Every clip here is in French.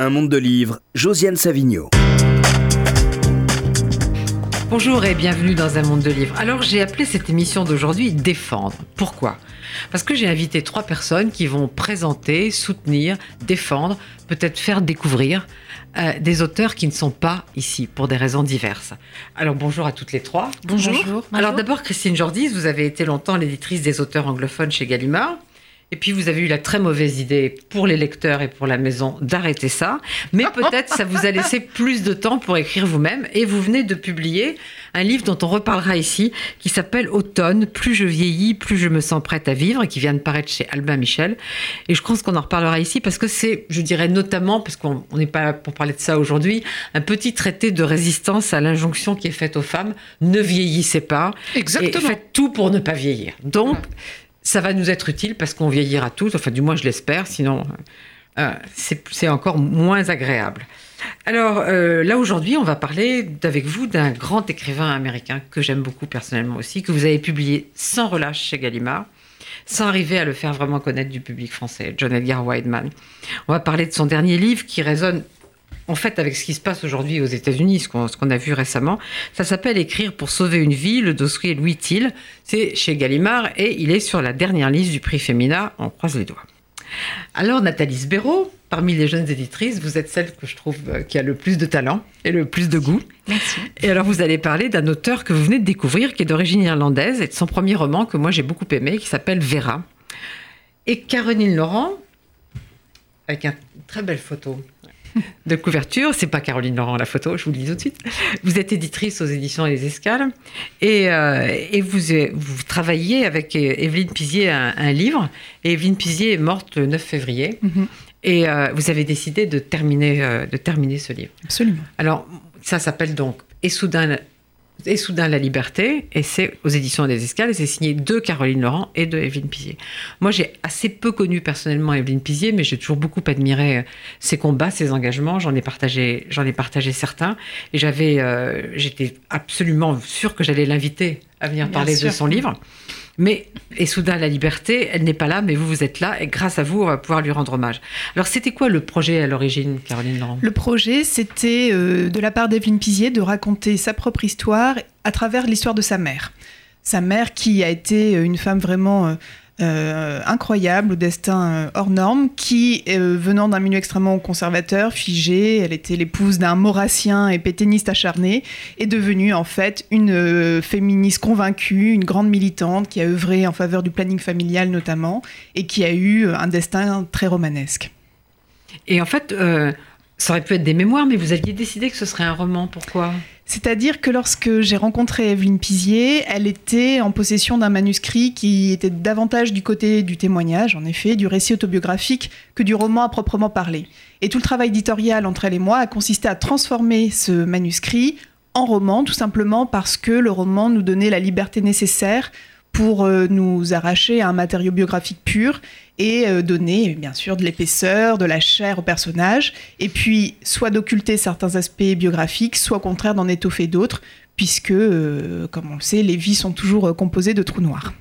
Un monde de livres, Josiane Savigno. Bonjour et bienvenue dans un monde de livres. Alors j'ai appelé cette émission d'aujourd'hui Défendre. Pourquoi? Parce que j'ai invité trois personnes qui vont présenter, soutenir, défendre, peut-être faire découvrir euh, des auteurs qui ne sont pas ici pour des raisons diverses. Alors bonjour à toutes les trois. Bonjour. Alors d'abord Christine Jordis, vous avez été longtemps l'éditrice des auteurs anglophones chez Gallimard. Et puis vous avez eu la très mauvaise idée pour les lecteurs et pour la maison d'arrêter ça. Mais peut-être ça vous a laissé plus de temps pour écrire vous-même. Et vous venez de publier un livre dont on reparlera ici, qui s'appelle Automne, plus je vieillis, plus je me sens prête à vivre, et qui vient de paraître chez Albin Michel. Et je pense qu'on en reparlera ici parce que c'est, je dirais notamment, parce qu'on n'est pas là pour parler de ça aujourd'hui, un petit traité de résistance à l'injonction qui est faite aux femmes, ne vieillissez pas. Exactement. Et faites tout pour ne pas vieillir. Donc, ça va nous être utile parce qu'on vieillira tous, enfin du moins je l'espère, sinon euh, c'est encore moins agréable. Alors euh, là aujourd'hui, on va parler avec vous d'un grand écrivain américain que j'aime beaucoup personnellement aussi, que vous avez publié sans relâche chez Gallimard, sans arriver à le faire vraiment connaître du public français, John Edgar Wideman. On va parler de son dernier livre qui résonne en fait, avec ce qui se passe aujourd'hui aux États-Unis, ce qu'on a vu récemment, ça s'appelle Écrire pour sauver une vie, le dossier Louis Thiel. C'est chez Gallimard et il est sur la dernière liste du prix Femina. On croise les doigts. Alors, Nathalie Sbéraud, parmi les jeunes éditrices, vous êtes celle que je trouve euh, qui a le plus de talent et le plus de goût. Merci. Et alors, vous allez parler d'un auteur que vous venez de découvrir, qui est d'origine irlandaise, et de son premier roman que moi j'ai beaucoup aimé, qui s'appelle Vera. Et Caroline Laurent, avec une très belle photo de couverture. C'est pas Caroline Laurent la photo, je vous le dis tout de suite. Vous êtes éditrice aux éditions Les Escales et, euh, et vous, vous travaillez avec Evelyne Pizier un, un, livre. Et Evelyne Pizier est morte le 9 février. Mm -hmm. Et euh, vous avez décidé de terminer, euh, de terminer ce livre. Absolument. Alors, ça s'appelle donc Et soudain et soudain la liberté, et c'est aux éditions des Escales, et c'est signé de Caroline Laurent et de Evelyne Pizier. Moi, j'ai assez peu connu personnellement Evelyne Pizier, mais j'ai toujours beaucoup admiré ses combats, ses engagements. J'en ai partagé, j'en ai partagé certains, et j'avais, euh, j'étais absolument sûre que j'allais l'inviter à venir Bien parler sûr. de son livre. Mais, et soudain, la liberté, elle n'est pas là, mais vous, vous êtes là, et grâce à vous, on va pouvoir lui rendre hommage. Alors, c'était quoi le projet à l'origine, Caroline Laurent? Le projet, c'était euh, de la part d'Evelyne Pizier de raconter sa propre histoire à travers l'histoire de sa mère. Sa mère qui a été une femme vraiment... Euh, euh, incroyable, au destin euh, hors norme, qui, euh, venant d'un milieu extrêmement conservateur, figé, elle était l'épouse d'un maurassien et pétainiste acharné, est devenue en fait une féministe convaincue, une grande militante qui a œuvré en faveur du planning familial notamment, et qui a eu un destin très romanesque. Et en fait, ça aurait pu être des mémoires, mais vous aviez décidé que ce serait un roman. Pourquoi? C'est-à-dire que lorsque j'ai rencontré Evelyne Pizier, elle était en possession d'un manuscrit qui était davantage du côté du témoignage, en effet, du récit autobiographique, que du roman à proprement parler. Et tout le travail éditorial entre elle et moi a consisté à transformer ce manuscrit en roman, tout simplement parce que le roman nous donnait la liberté nécessaire pour euh, nous arracher un matériau biographique pur et euh, donner bien sûr de l'épaisseur, de la chair au personnage, et puis soit d'occulter certains aspects biographiques, soit au contraire d'en étoffer d'autres, puisque, euh, comme on le sait, les vies sont toujours composées de trous noirs.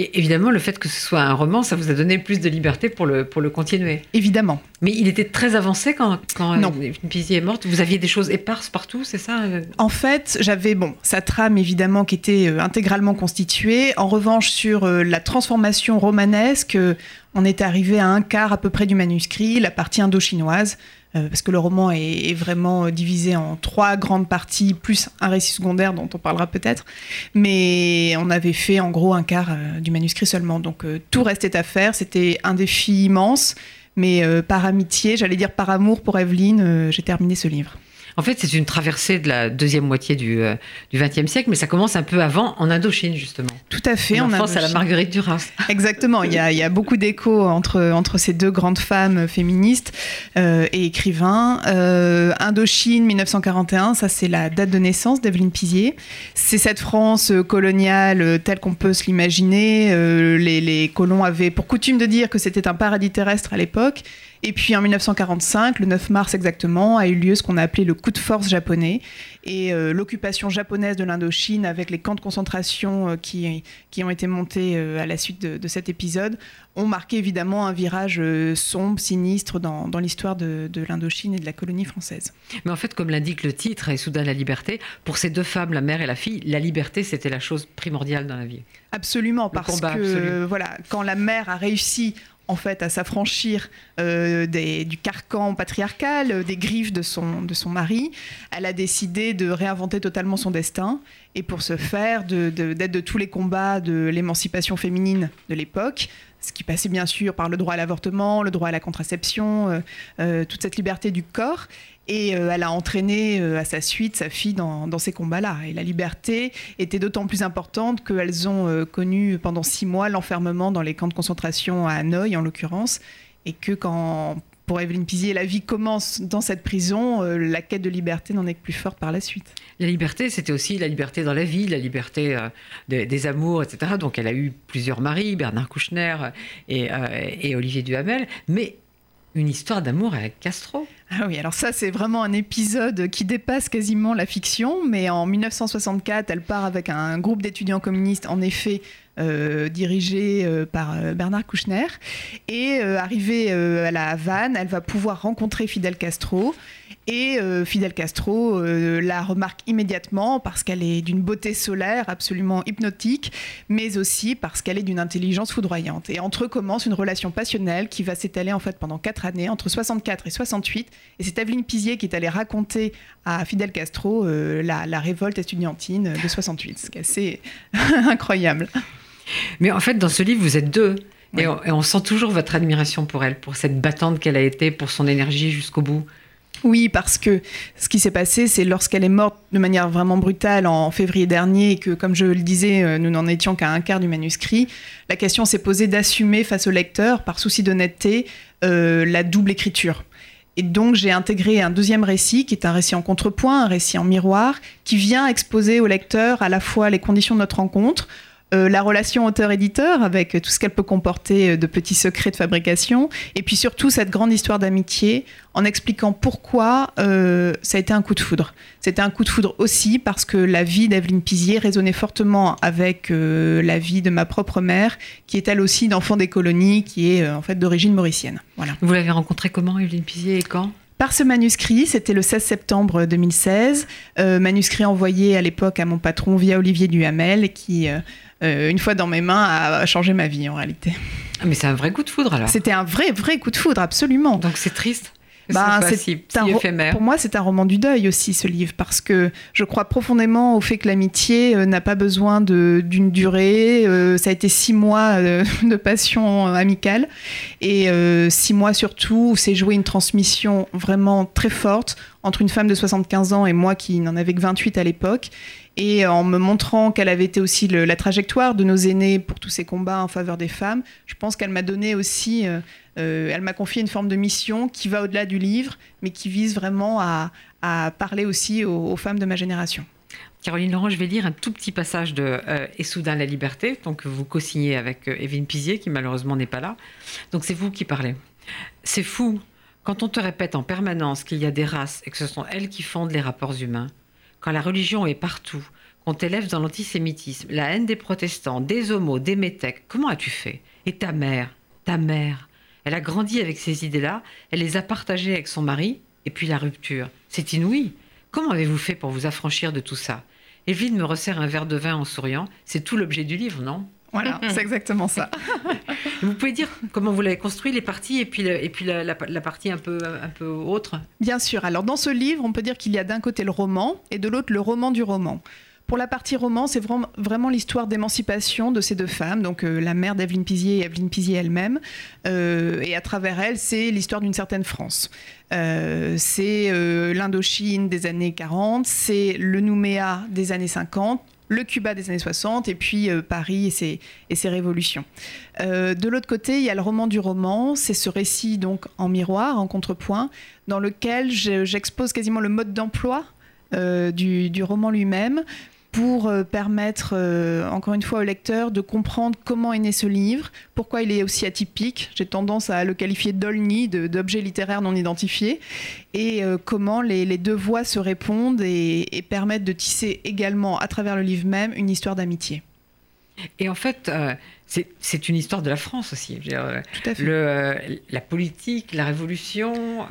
Et évidemment, le fait que ce soit un roman, ça vous a donné plus de liberté pour le, pour le continuer. Évidemment. Mais il était très avancé quand, quand non. Pizier est morte. Vous aviez des choses éparses partout, c'est ça En fait, j'avais bon sa trame évidemment qui était euh, intégralement constituée. En revanche, sur euh, la transformation romanesque, euh, on est arrivé à un quart à peu près du manuscrit, la partie indo-chinoise. Euh, parce que le roman est, vraiment divisé en trois grandes parties, plus un récit secondaire dont on parlera peut-être. Mais on avait fait en gros un quart euh, du manuscrit seulement. Donc euh, tout restait à faire. C'était un défi immense. Mais euh, par amitié, j'allais dire par amour pour Evelyne, euh, j'ai terminé ce livre. En fait, c'est une traversée de la deuxième moitié du euh, XXe siècle, mais ça commence un peu avant, en Indochine, justement. Tout à fait. En France, à la Marguerite Duras. Exactement. Il y a, il y a beaucoup d'échos entre, entre ces deux grandes femmes féministes euh, et écrivains. Euh, Indochine, 1941, ça c'est la date de naissance d'Evelyne Pizier. C'est cette France coloniale telle qu'on peut se l'imaginer. Euh, les, les colons avaient pour coutume de dire que c'était un paradis terrestre à l'époque. Et puis en 1945, le 9 mars exactement, a eu lieu ce qu'on a appelé le coup de force japonais. Et euh, l'occupation japonaise de l'Indochine avec les camps de concentration euh, qui, qui ont été montés euh, à la suite de, de, cet épisode ont marqué évidemment un virage sombre, sinistre dans, dans l'histoire de, de l'Indochine et de la colonie française. Mais en fait, comme l'indique le titre, et soudain la liberté, pour ces deux femmes, la mère et la fille, la liberté c'était la chose primordiale dans la vie. Absolument, parce que absolu. voilà, quand la mère a réussi en fait à s'affranchir euh, du carcan patriarcal, euh, des griffes de son, de son mari. Elle a décidé de réinventer totalement son destin et pour ce faire d'être de, tous les combats de l'émancipation féminine de l'époque, ce qui passait bien sûr par le droit à l'avortement, le droit à la contraception, euh, toute cette liberté du corps. Et euh, elle a entraîné euh, à sa suite sa fille dans, ces combats-là. Et la liberté était d'autant plus importante qu'elles ont euh, connu pendant six mois l'enfermement dans les camps de concentration à Hanoï, en l'occurrence, et que quand pour Evelyne Pizier, la vie commence dans cette prison, la quête de liberté n'en est que plus forte par la suite. La liberté, c'était aussi la liberté dans la vie, la liberté des, amours, etc. Donc elle a eu plusieurs maris, Bernard Kouchner et Olivier Duhamel, mais une histoire d'amour avec Castro. Ah oui, alors ça c'est vraiment un épisode qui dépasse quasiment la fiction, mais en 1964, elle part avec un groupe d'étudiants communistes, en effet, euh, dirigé euh, par euh, Bernard Kouchner. Et euh, arrivée à la Havane, elle va pouvoir rencontrer Fidel Castro. Et euh, Fidel Castro euh, la remarque immédiatement parce qu'elle est d'une beauté solaire absolument hypnotique, mais aussi parce qu'elle est d'une intelligence foudroyante. Et entre eux commence une relation passionnelle qui va s'étaler en fait pendant quatre années, entre 64 et 68. Et c'est Evelyne Pizier qui est allée raconter à Fidel Castro euh, la, la, révolte estudiantine de 68, ce qui est assez incroyable. Mais en fait, dans ce livre, vous êtes deux. Oui. Et, on, et on sent toujours votre admiration pour elle, pour cette battante qu'elle a été, pour son énergie jusqu'au bout. Oui, parce que ce qui s'est passé, c'est lorsqu'elle est morte de manière vraiment brutale en février dernier et que, comme je le disais, nous n'en étions qu'à un quart du manuscrit, la question s'est posée d'assumer face au lecteur, par souci d'honnêteté, euh, la double écriture. Et donc j'ai intégré un deuxième récit, qui est un récit en contrepoint, un récit en miroir, qui vient exposer au lecteur à la fois les conditions de notre rencontre, euh, la relation auteur-éditeur avec tout ce qu'elle peut comporter de petits secrets de fabrication, et puis surtout cette grande histoire d'amitié en expliquant pourquoi euh, ça a été un coup de foudre. C'était un coup de foudre aussi parce que la vie d'Evelyne Pizier résonnait fortement avec euh, la vie de ma propre mère, qui est elle aussi d'enfant des colonies, qui est euh, en fait d'origine mauricienne. Voilà. Vous l'avez rencontrée comment, Evelyne Pizier, et quand? Par ce manuscrit, c'était le 16 septembre 2016, euh, manuscrit envoyé à l'époque à mon patron via Olivier Duhamel, qui, euh, une fois dans mes mains, a changé ma vie en réalité. Ah, mais c'est un vrai coup de foudre alors C'était un vrai, vrai coup de foudre, absolument. Donc c'est triste bah, c'est si, si éphémère. Pour moi, c'est un roman du deuil aussi, ce livre, parce que je crois profondément au fait que l'amitié euh, n'a pas besoin d'une durée. Euh, ça a été six mois euh, de passion amicale et euh, six mois surtout où s'est joué une transmission vraiment très forte entre une femme de 75 ans et moi qui n'en avais que 28 à l'époque et en me montrant qu'elle avait été aussi la trajectoire de nos aînés pour tous ces combats en faveur des femmes, je pense qu'elle m'a donné aussi, euh, euh, elle m'a confié une forme de mission qui va au-delà du livre, mais qui vise vraiment à, parler aussi aux, femmes de ma génération. Caroline Laurent, je vais lire un tout petit passage de euh, Et soudain la liberté, donc vous co-signez avec Evelyne Pizier, qui malheureusement n'est pas là. Donc c'est vous qui parlez. C'est fou quand on te répète en permanence qu'il y a des races et que ce sont elles qui fondent les rapports humains quand la religion est partout, qu'on t'élève dans l'antisémitisme, la haine des protestants, des homos, des métèques, comment as-tu fait? Et ta mère, ta mère, elle a grandi avec ces idées-là, elle les a partagées avec son mari, et puis la rupture. C'est inouï. Comment avez-vous fait pour vous affranchir de tout ça? Evelyne me resserre un verre de vin en souriant. C'est tout l'objet du livre, non? Voilà, c'est exactement ça. vous pouvez dire comment vous l'avez construit, les parties, et puis, la, et puis la, la, la, partie un peu, un peu autre Bien sûr. Alors, dans ce livre, on peut dire qu'il y a d'un côté le roman et de l'autre le roman du roman. Pour la partie roman, c'est vraiment, vraiment l'histoire d'émancipation de ces deux femmes, donc euh, la mère d'Evelyne Pizier et Evelyne Pizier elle-même. Euh, et à travers elle, c'est l'histoire d'une certaine France. Euh, c'est euh, l'Indochine des années 40, c'est le Nouméa des années 50, le Cuba des années 60 et puis euh, Paris et ses, révolutions. Euh, de l'autre côté, il y a le roman du roman, c'est ce récit donc en miroir, en contrepoint, dans lequel j'expose quasiment le mode d'emploi euh, du, roman lui-même pour permettre, encore une fois, au lecteur de comprendre comment est né ce livre, pourquoi il est aussi atypique. J'ai tendance à le qualifier d'olni, d'objet littéraire non identifié, et comment les, deux voix se répondent et, et permettent de tisser également, à travers le livre même, une histoire d'amitié. Et en fait, euh, c'est une histoire de la France aussi. Euh, Tout à fait. Le, euh, la politique, la révolution,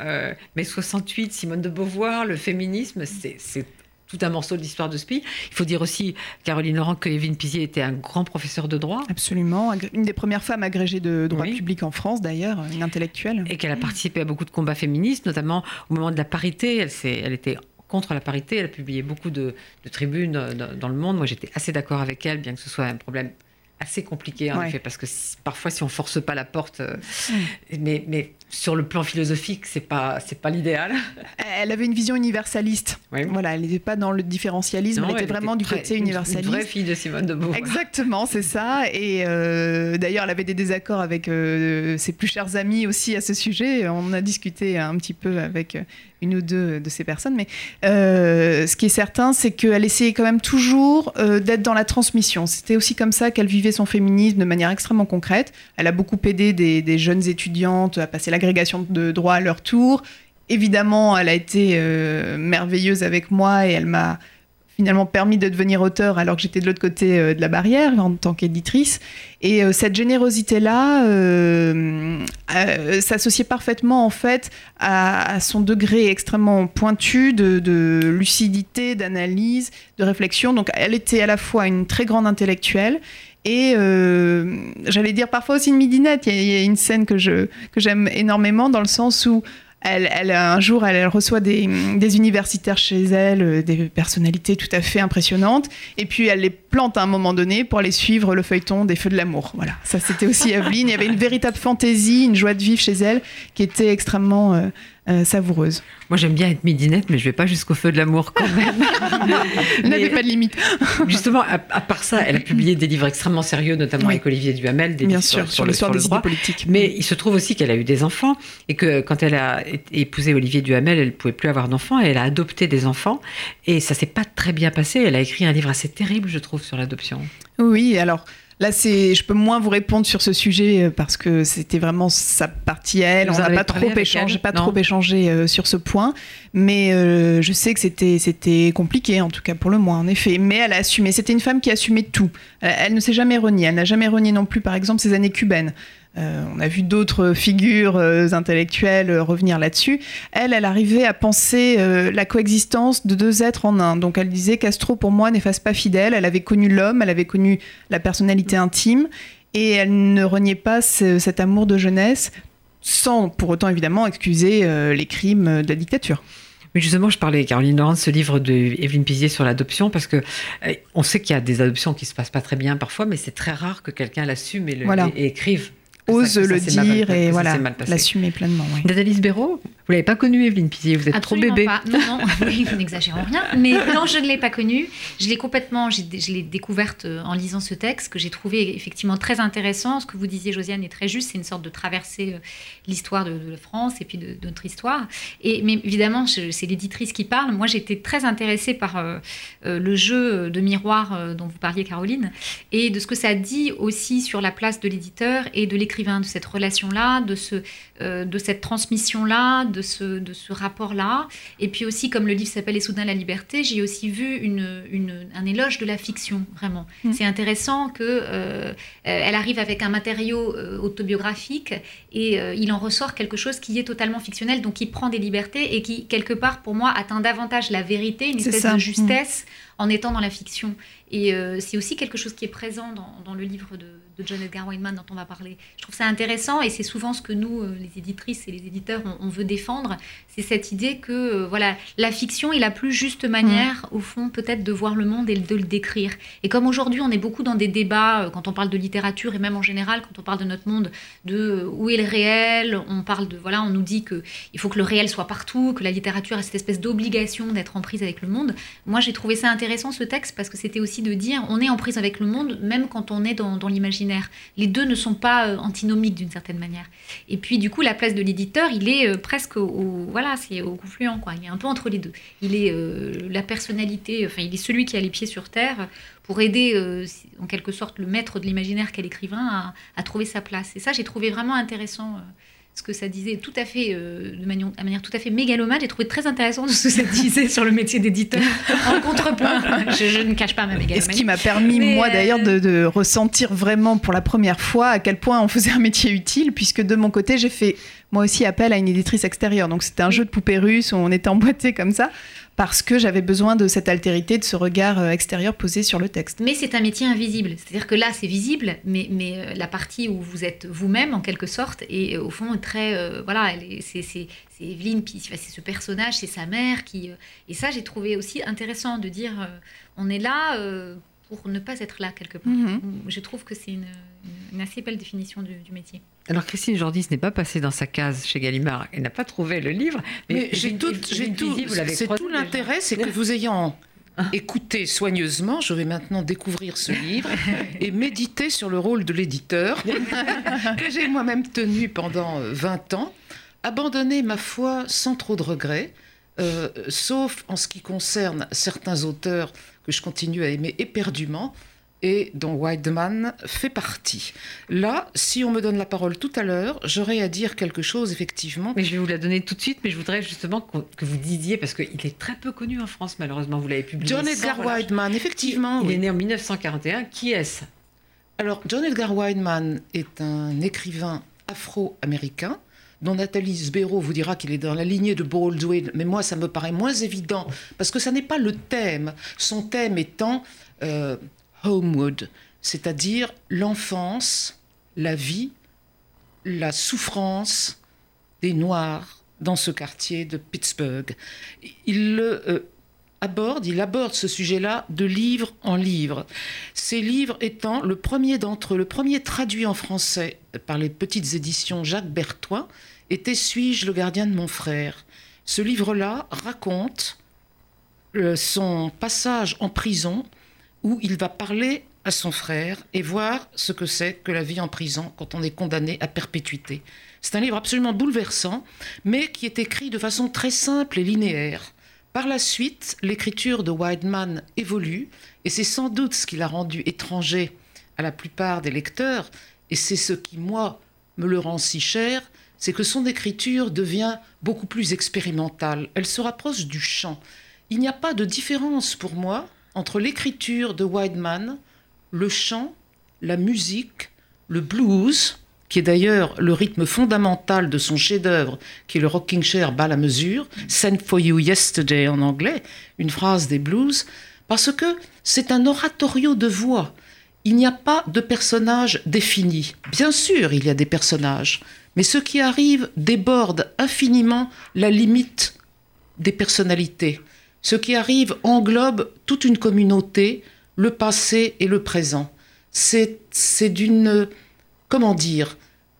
mai 68, Simone de Beauvoir, le féminisme, c'est tout un morceau de l'histoire de pays. Il faut dire aussi, Caroline Laurent, que Evelyne Pizier était un grand professeur de droit. Absolument. Une des premières femmes agrégées de droit public en France, d'ailleurs, une intellectuelle. Et qu'elle a participé à beaucoup de combats féministes, notamment au moment de la parité. Elle, elle était contre la parité. Elle a publié beaucoup de, tribunes euh, dans, le monde. Moi, j'étais assez d'accord avec elle, bien que ce soit un problème assez compliqué en effet parce que parfois si on force pas la porte euh, mais, mais sur le plan philosophique, c'est pas c'est pas l'idéal. Elle avait une vision universaliste. Voilà, elle n'était pas dans le différentialisme, elle était vraiment du côté universaliste. Une vraie fille de Simone de Beauvoir. Exactement, c'est ça. Et euh, d'ailleurs, elle avait des désaccords avec euh, ses plus chers amis aussi à ce sujet. On a discuté un petit peu avec une ou deux de ces personnes, mais euh, ce qui est certain, c'est qu'elle essayait quand même toujours d'être dans la transmission. C'était aussi comme ça qu'elle vivait son féminisme de manière extrêmement concrète. Elle a beaucoup aidé des, jeunes étudiantes à passer la l'agrégation de droit à leur tour. Évidemment, elle a été euh, merveilleuse avec moi et elle m'a finalement permis de devenir auteur alors que j'étais de l'autre côté euh, de la barrière en tant qu'éditrice. Et euh, cette générosité-là s'associait parfaitement en fait à, son degré extrêmement pointu de, lucidité, d'analyse, de réflexion. Donc elle était à la fois une très grande intellectuelle et euh, j'allais dire parfois aussi une midinette. Il y, a une scène que je que j'aime énormément dans le sens où elle, elle, un jour, elle, reçoit des, des, universitaires chez elle, euh, des personnalités tout à fait impressionnantes, et puis elle les plante à un moment donné pour aller suivre le feuilleton des Feux de l'amour. Voilà, ça c'était aussi Evelyne. Il y avait une véritable fantaisie, une joie de vivre chez elle qui était extrêmement euh, euh, savoureuse. Moi, j'aime bien être midinette, mais je vais pas jusqu'au feu de l'amour quand même. N'avait pas de limite. justement, à, part ça, elle a publié des livres extrêmement sérieux, notamment avec Olivier Duhamel, des bien livres sûr, sur, l'histoire des idées politiques. Mais il se trouve aussi qu'elle a eu des enfants et que quand elle a épousé Olivier Duhamel, elle pouvait plus avoir d'enfants et elle a adopté des enfants et ça s'est pas très bien passé. Elle a écrit un livre assez terrible, je trouve, sur l'adoption. Oui, alors Là, c'est, je peux moins vous répondre sur ce sujet euh, parce que c'était vraiment sa partie à elle. On n'a pas trop échangé, pas trop échangé euh, sur ce point, mais euh, je sais que c'était, c'était compliqué, en tout cas pour le moins, en effet. Mais elle a assumé. C'était une femme qui assumait tout. Elle, ne s'est jamais reniée. Elle n'a jamais renié non plus, par exemple, ses années cubaines. Euh, on a vu d'autres figures euh, intellectuelles euh, revenir là-dessus. Elle, elle arrivait à penser la coexistence de deux êtres en un. Donc elle disait Castro, pour moi, n'efface pas fidèle. Elle avait connu l'homme, elle avait connu la personnalité intime, et elle ne reniait pas cet amour de jeunesse, sans pour autant évidemment excuser les crimes de la dictature. Mais justement, je parlais, Caroline Laurent, de ce livre de Evelyne Pizier sur l'adoption, parce que on sait qu'il y a des adoptions qui se passent pas très bien parfois, mais c'est très rare que quelqu'un l'assume et, et, écrive ose le dire et voilà, l'assumer pleinement. Oui. Nathalie Béraud, vous l'avez pas connue, Evelyne Pizier, vous êtes trop bébé. Pas. Non, non, oui, vous n'exagérons rien. Mais non, je ne l'ai pas connue. Je l'ai complètement, je l'ai découverte euh, en lisant ce texte que j'ai trouvé effectivement très intéressant. Ce que vous disiez, Josiane, est très juste. C'est une sorte de traversée euh, l'histoire de, de, France et puis de, notre histoire. Et mais évidemment, c'est l'éditrice qui parle. Moi, j'étais très intéressée par euh, le jeu de miroir dont vous parliez, Caroline, et de ce que ça dit aussi sur la place de l'éditeur et de l'écrivain de cette relation-là, de, ce, euh, de cette transmission-là, de ce, de ce rapport-là. Et puis aussi, comme le livre s'appelle Et soudain la liberté, j'ai aussi vu une, une, un éloge de la fiction, vraiment. Mm. C'est intéressant que euh, elle arrive avec un matériau euh, autobiographique et il en ressort quelque chose qui est totalement fictionnel, donc qui prend des libertés et qui, quelque part, pour moi, atteint davantage la vérité, une espèce de justesse mm. en étant dans la fiction. Et c'est aussi quelque chose qui est présent dans, dans le livre de, de John Edgar Weinman dont on va parler. Je trouve ça intéressant et c'est souvent ce que nous, euh, les éditrices et les éditeurs, on, veut défendre, c'est cette idée que euh, voilà, la fiction est la plus juste manière, mm. au fond, peut-être de voir le monde et de le décrire. Et comme aujourd'hui, on est beaucoup dans des débats, euh, quand on parle de littérature et même en général, quand on parle de notre monde, de où est le réel, on parle de, voilà, on nous dit qu'il faut que le réel soit partout, que la littérature a cette espèce d'obligation d'être en prise avec le monde. Moi, j'ai trouvé ça intéressant ce texte parce que c'était aussi de dire on est en prise avec le monde même quand on est dans, l'imaginaire. Les deux ne sont pas euh, antinomiques d'une certaine manière. Et puis du coup la place de l'éditeur il est euh, presque au, voilà c'est au confluent quoi. Il est un peu entre les deux. Il est la personnalité, enfin il est celui qui a les pieds sur terre pour aider en quelque sorte le maître de l'imaginaire qu'est l'écrivain à, trouver sa place. Et ça j'ai trouvé vraiment intéressant ce que ça disait tout à fait, euh, de manière, tout à fait mégalomane. J'ai trouvé très intéressant ce que ça disait sur le métier d'éditeur en contrepoint. Je, ne cache pas ma mégalomanie. Et ce qui m'a permis, moi d'ailleurs, de, de, ressentir vraiment pour la première fois à quel point on faisait un métier utile, puisque de mon côté, j'ai fait moi aussi appel à une éditrice extérieure. Donc c'était un jeu de poupées russes où on était emboîté comme ça parce que j'avais besoin de cette altérité, de ce regard euh, extérieur posé sur le texte. Mais c'est un métier invisible. C'est-à-dire que là, c'est visible, mais, mais euh, la partie où vous êtes vous-même, en quelque sorte, et au fond, très. Euh, voilà, c'est Evelyne, c'est ce personnage, c'est sa mère qui. et ça, j'ai trouvé aussi intéressant de dire on est là pour ne pas être là quelque part. Mhm. Je trouve que c'est une, assez belle définition du, métier. Alors Christine Jordi ce n'est pas passée dans sa case chez Gallimard, elle n'a pas trouvé le livre. Mais, j'ai tout, c'est tout l'intérêt, c'est que vous ayant écouté soigneusement, je vais maintenant découvrir ce livre et méditer sur le rôle de l'éditeur que j'ai moi-même tenu pendant 20 ans, abandonner ma foi sans trop de regrets. Euh, sauf en ce qui concerne certains auteurs que je continue à aimer éperdument et dont Weidman fait partie. Là, si on me donne la parole tout à l'heure, j'aurais à dire quelque chose, effectivement. Mais je vais vous la donner tout de suite, mais je voudrais justement que vous disiez, parce qu'il est très peu connu en France, malheureusement, vous l'avez publié. John Edgar Weidman, effectivement. Il, est né en 1941. Qui est-ce? Alors, John Edgar Weidman est un écrivain afro-américain dont Nathalie Sbero vous dira qu'il est dans la lignée de Baldwin, mais moi ça me paraît moins évident, parce que ça n'est pas le thème, son thème étant euh, Homewood, c'est-à-dire l'enfance, la vie, la souffrance des Noirs dans ce quartier de Pittsburgh. Il euh, aborde, il aborde ce sujet-là de livre en livre. Ces livres étant le premier d'entre eux, le premier traduit en français par les petites éditions Jacques Bertois, était Suis-je le gardien de mon frère? Ce livre-là raconte euh, son passage en prison où il va parler à son frère et voir ce que c'est que la vie en prison quand on est condamné à perpétuité. C'est un livre absolument bouleversant, mais qui est écrit de façon très simple et linéaire. Par la suite, l'écriture de Weidman évolue, et c'est sans doute ce qui l'a rendu étranger à la plupart des lecteurs, et c'est ce qui, moi, me le rend si cher, c'est que son écriture devient beaucoup plus expérimentale. Elle se rapproche du chant. Il n'y a pas de différence pour moi entre l'écriture de Weidman, le chant, la musique, le blues, qui est d'ailleurs le rythme fondamental de son chef-d'œuvre, qui est le rocking chair bas la mesure, Sent for You Yesterday en anglais, une phrase des blues, parce que c'est un oratorio de voix. Il n'y a pas de personnage défini. Bien sûr, il y a des personnages, mais ce qui arrive déborde infiniment la limite des personnalités. Ce qui arrive englobe toute une communauté, le passé et le présent. C'est d'une comment dire,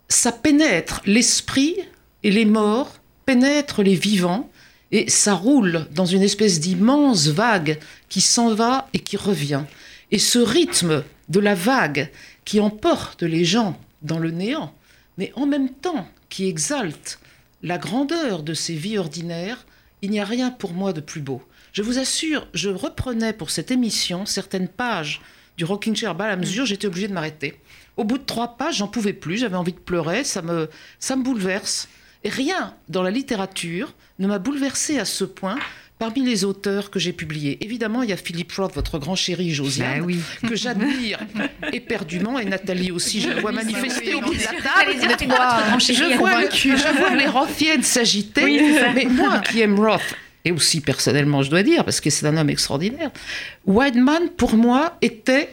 ça pénètre l'esprit et les morts, pénètre les vivants, et ça roule dans une espèce d'immense vague qui s'en va et qui revient. Et ce rythme de la vague qui emporte les gens dans le néant, mais en même temps qui exalte la grandeur de ces vies ordinaires, il n'y a rien pour moi de plus beau. Je vous assure, je reprenais pour cette émission certaines pages du Rocking Chair à la mesure, j'étais obligée de m'arrêter. Au bout de trois pages, j'en pouvais plus, j'avais envie de pleurer, ça me, ça me bouleverse. Et rien dans la littérature ne m'a bouleversé à ce point parmi les auteurs que j'ai publiés. Évidemment, il y a Philippe Roth, votre grand chéri Josiane, bah que j'admire éperdument, et Nathalie aussi, je la vois manifester au bout de la table. Je vois, je vois les Rothiennes s'agiter, mais moi qui aime Roth, et aussi personnellement, je dois dire, parce que c'est un homme extraordinaire, Weidman, pour moi, était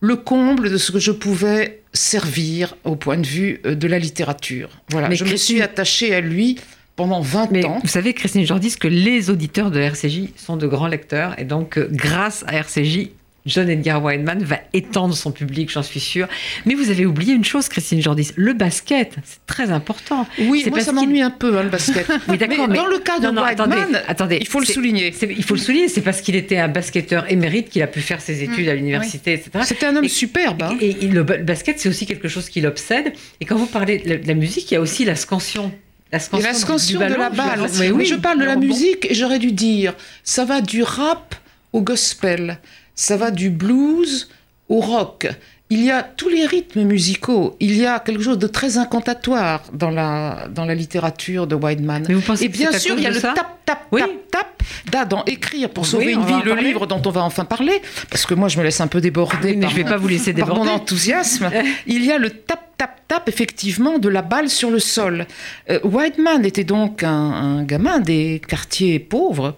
le comble de ce que je pouvais servir au point de vue euh, de la littérature. Voilà, je me suis attachée à lui pendant 20 Mais ans. Vous savez, Christine Jordi, que les auditeurs de RCJ sont de grands lecteurs, et donc euh, grâce à RCJ, John Edgar Wineman va étendre son public, j'en suis sûre. Mais vous avez oublié une chose, Christine Jordis, le basket, c'est très important. Oui, moi ça m'ennuie un peu, hein, le basket. Oui, d'accord, mais, mais- dans le cas de Non, non, Whiteman, attendez, attendez, il faut le souligner. C'est- Il faut le souligner, c'est parce qu'il était un basketteur émérite qu'il a pu faire ses études à l'université, etc. C'était un homme Et- superbe. hein. Et, et le ba- basket, c'est aussi quelque chose qui l'obsède. Et quand vous parlez de la, de la musique, il y a aussi la scansion. La scansion, de la balle. Oui, je parle de la musique et j'aurais dû dire, ça va du rap au gospel, ça va du blues au rock. Il y a tous les rythmes musicaux. Il y a quelque chose de très incantatoire dans la, dans la littérature de Whiteman. Et bien sûr, il y a le tap, tap, Oui. tap, tap, dans Écrire pour sauver une vie, le livre dont on va enfin parler, parce que moi je me laisse un peu déborder Oui, mais par je vais pas vous laisser par mon déborder. enthousiasme, il y a le tap tap tap effectivement de la balle sur le sol. Euh, Whiteman était donc un, un gamin des quartiers pauvres,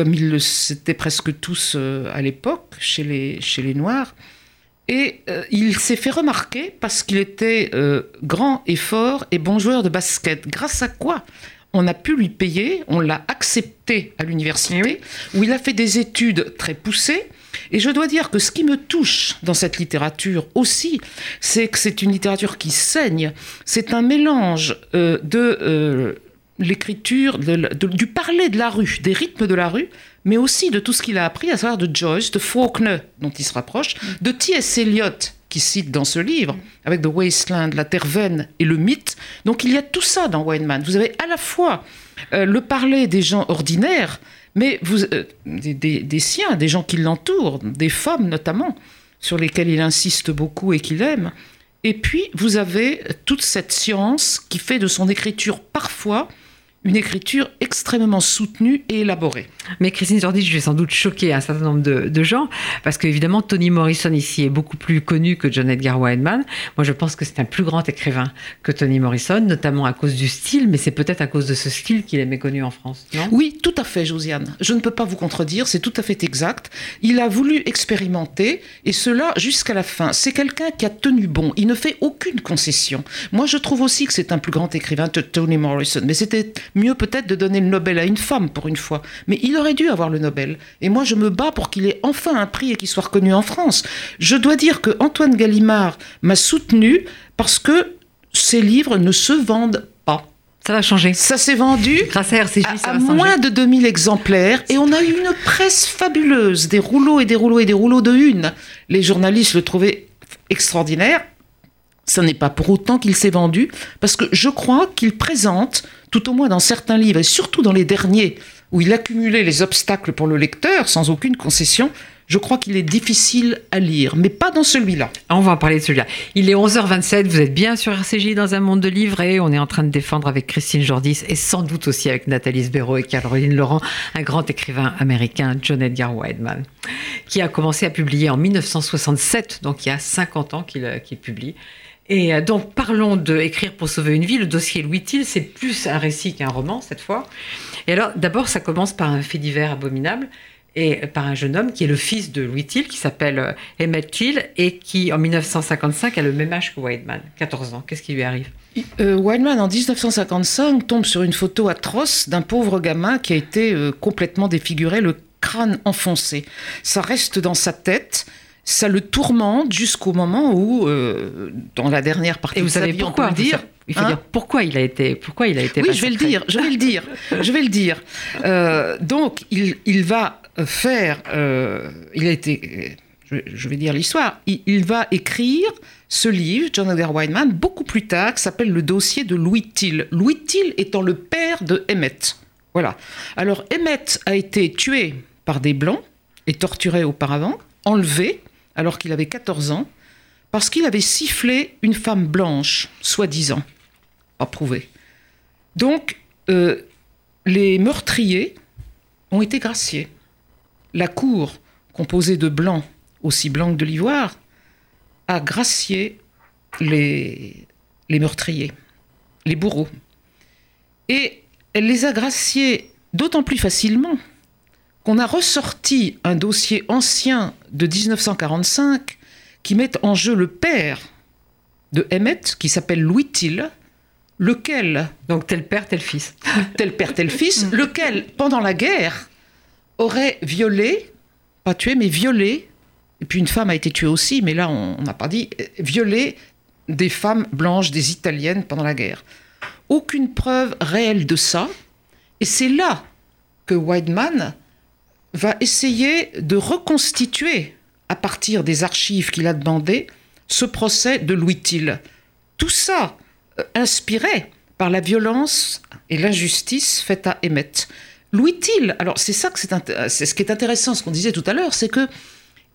comme ils le c'était presque tous euh, à l'époque chez les chez les Noirs. Et euh, il s'est fait remarquer parce qu'il était euh, grand et fort et bon joueur de basket. Grâce à quoi on a pu lui payer, on l'a accepté à l'université, où il a fait des études très poussées. Et je dois dire que ce qui me touche dans cette littérature aussi, c'est que c'est une littérature qui saigne. C'est un mélange euh, de l'écriture, du parler de la rue, des rythmes de la rue, mais aussi de tout ce qu'il a appris, à savoir de Joyce, de Faulkner, dont il se rapproche, de T.S. Eliot, qui cite dans ce livre, avec The Wasteland, La Terre-Vaine et le mythe. Donc il y a tout ça dans Wineman. Vous avez à la fois euh, le parler des gens ordinaires, mais vous, euh, des, des- des siens, des gens qui l'entourent, des femmes notamment, sur lesquelles il insiste beaucoup et qu'il aime. Et puis, vous avez toute cette science qui fait de son écriture parfois une écriture extrêmement soutenue et élaborée. Mais Christine Jordi, je vais sans doute choquer un certain nombre de, de gens, parce qu'évidemment, Toni Morrison ici est beaucoup plus connu que John Edgar Wineman. Moi, je pense que c'est un plus grand écrivain que Toni Morrison, notamment à cause du style, mais c'est peut-être à cause de ce style qu'il est méconnu en France, non? Oui, tout à fait, Josiane. Je ne peux pas vous contredire, c'est tout à fait exact. Il a voulu expérimenter, et cela jusqu'à la fin. C'est quelqu'un qui a tenu bon. Il ne fait aucune concession. Moi, je trouve aussi que c'est un plus grand écrivain que Toni Morrison. Mais c'était mieux peut-être de donner le Nobel à une femme pour une fois. Mais il aurait dû avoir le Nobel. Et moi, je me bats pour qu'il ait enfin un prix et qu'il soit reconnu en France. Je dois dire que Antoine Gallimard m'a soutenu parce que ses livres ne se vendent pas. Ça va changer. Ça s'est vendu Grâce à RCJ, à, ça va moins de 2000 exemplaires et on a eu une presse fabuleuse, des rouleaux et des rouleaux et des rouleaux de une. Les journalistes le trouvaient extraordinaire. Ce n'est pas pour autant qu'il s'est vendu, parce que je crois qu'il présente, tout au moins dans certains livres, et surtout dans les derniers, où il accumulait les obstacles pour le lecteur, sans aucune concession, je crois qu'il est difficile à lire, mais pas dans celui-là. On va en parler de celui-là. Il est 11h27, vous êtes bien sur RCJ dans un monde de livres et on est en train de défendre avec Christine Jordis et sans doute aussi avec Nathalie Sbero et Caroline Laurent, un grand écrivain américain, John Edgar Wideman, qui a commencé à publier en 1967, donc il y a 50 ans qu'il euh, qu'il publie. Et euh, donc parlons de Écrire pour sauver une vie. Le dossier Louis Till, c'est plus un récit qu'un roman cette fois. Et alors d'abord, ça commence par un fait divers abominable et par un jeune homme qui est le fils de Louis Till, qui s'appelle euh, Emmett Till, et qui en 1955 a le même âge que Wideman, 14 ans. Qu'est-ce qui lui arrive? Euh, en 1955, tombe sur une photo atroce d'un pauvre gamin qui a été euh, complètement défiguré, le crâne enfoncé. Ça reste dans sa tête, ça le tourmente jusqu'au moment où, euh, dans la dernière partie Et vous de sa savez vie, on pourquoi peut le dire. Il faut Hein dire pourquoi il a été, pourquoi il a été. Oui, je vais le dire, je vais le dire, je vais le dire. Euh, donc, il, il va faire, euh, il a été, je, je vais dire l'histoire, il, il va écrire ce livre, John Edgar Wideman, beaucoup plus tard, qui s'appelle Le dossier de Louis Till. Louis Till étant le père de Emmett. Voilà. Alors, Emmett a été tué par des Blancs et torturé auparavant, enlevé alors qu'il avait 14 ans, parce qu'il avait sifflé une femme blanche, soi-disant pas prouvé. Donc, euh, les meurtriers ont été graciés. La cour, composée de blancs, aussi blancs que de l'ivoire, a gracié les meurtriers, les bourreaux. Et elle les a graciés d'autant plus facilement qu'on a ressorti un dossier ancien de 1945 qui met en jeu le père de Emmett, qui s'appelle Louis Till, lequel, Donc tel père, tel fils. tel père, tel fils, lequel, pendant la guerre, aurait violé, pas tué, mais violé et puis une femme a été tuée aussi, mais là on n'a pas dit, violé des femmes blanches, des Italiennes pendant la guerre. Aucune preuve réelle de ça. Et c'est là que Weidman va essayer de reconstituer, à partir des archives qu'il a demandées, ce procès de Louis Till. Tout ça euh, inspiré par la violence et l'injustice faite à Emmett. Louis Till, alors c'est ça que c'est, ce qui est intéressant, ce qu'on disait tout à l'heure, c'est que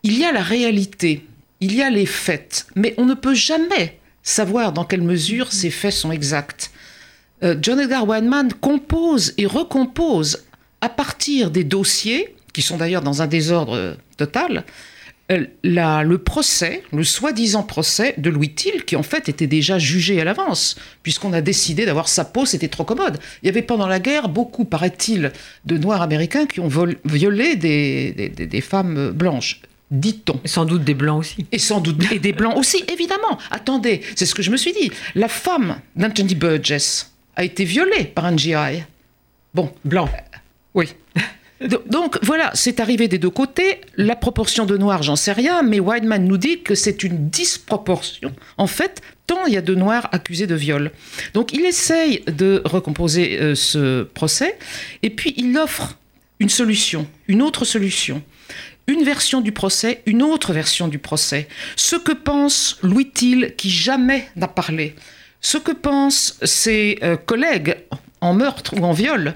il y a la réalité, il y a les faits, mais on ne peut jamais savoir dans quelle mesure ces faits sont exacts. Euh, John Edgar Weinman compose et recompose à partir des dossiers, qui sont d'ailleurs dans un désordre total, euh, le procès, le soi-disant procès de Louis Till, qui en fait était déjà jugé à l'avance, puisqu'on a décidé d'avoir sa peau, c'était trop commode. Il y avait pendant la guerre beaucoup, paraît-il, de Noirs américains qui ont violé des femmes blanches dit-on. Sans doute des blancs aussi. Et sans doute et des blancs aussi, évidemment. Attendez, c'est ce que je me suis dit. La femme d'Anthony Burgess a été violée par un GI. Bon, blanc. Oui. Donc voilà, c'est arrivé des deux côtés. La proportion de noirs, j'en sais rien, mais Weidman nous dit que c'est une disproportion. En fait, tant il y a de noirs accusés de viol. Donc il essaye de recomposer euh, ce procès, et puis il offre une solution, une autre solution une version du procès, une autre version du procès. Ce que pense Louis Thiel, qui jamais n'a parlé. Ce que pensent ses euh, collègues en meurtre ou en viol,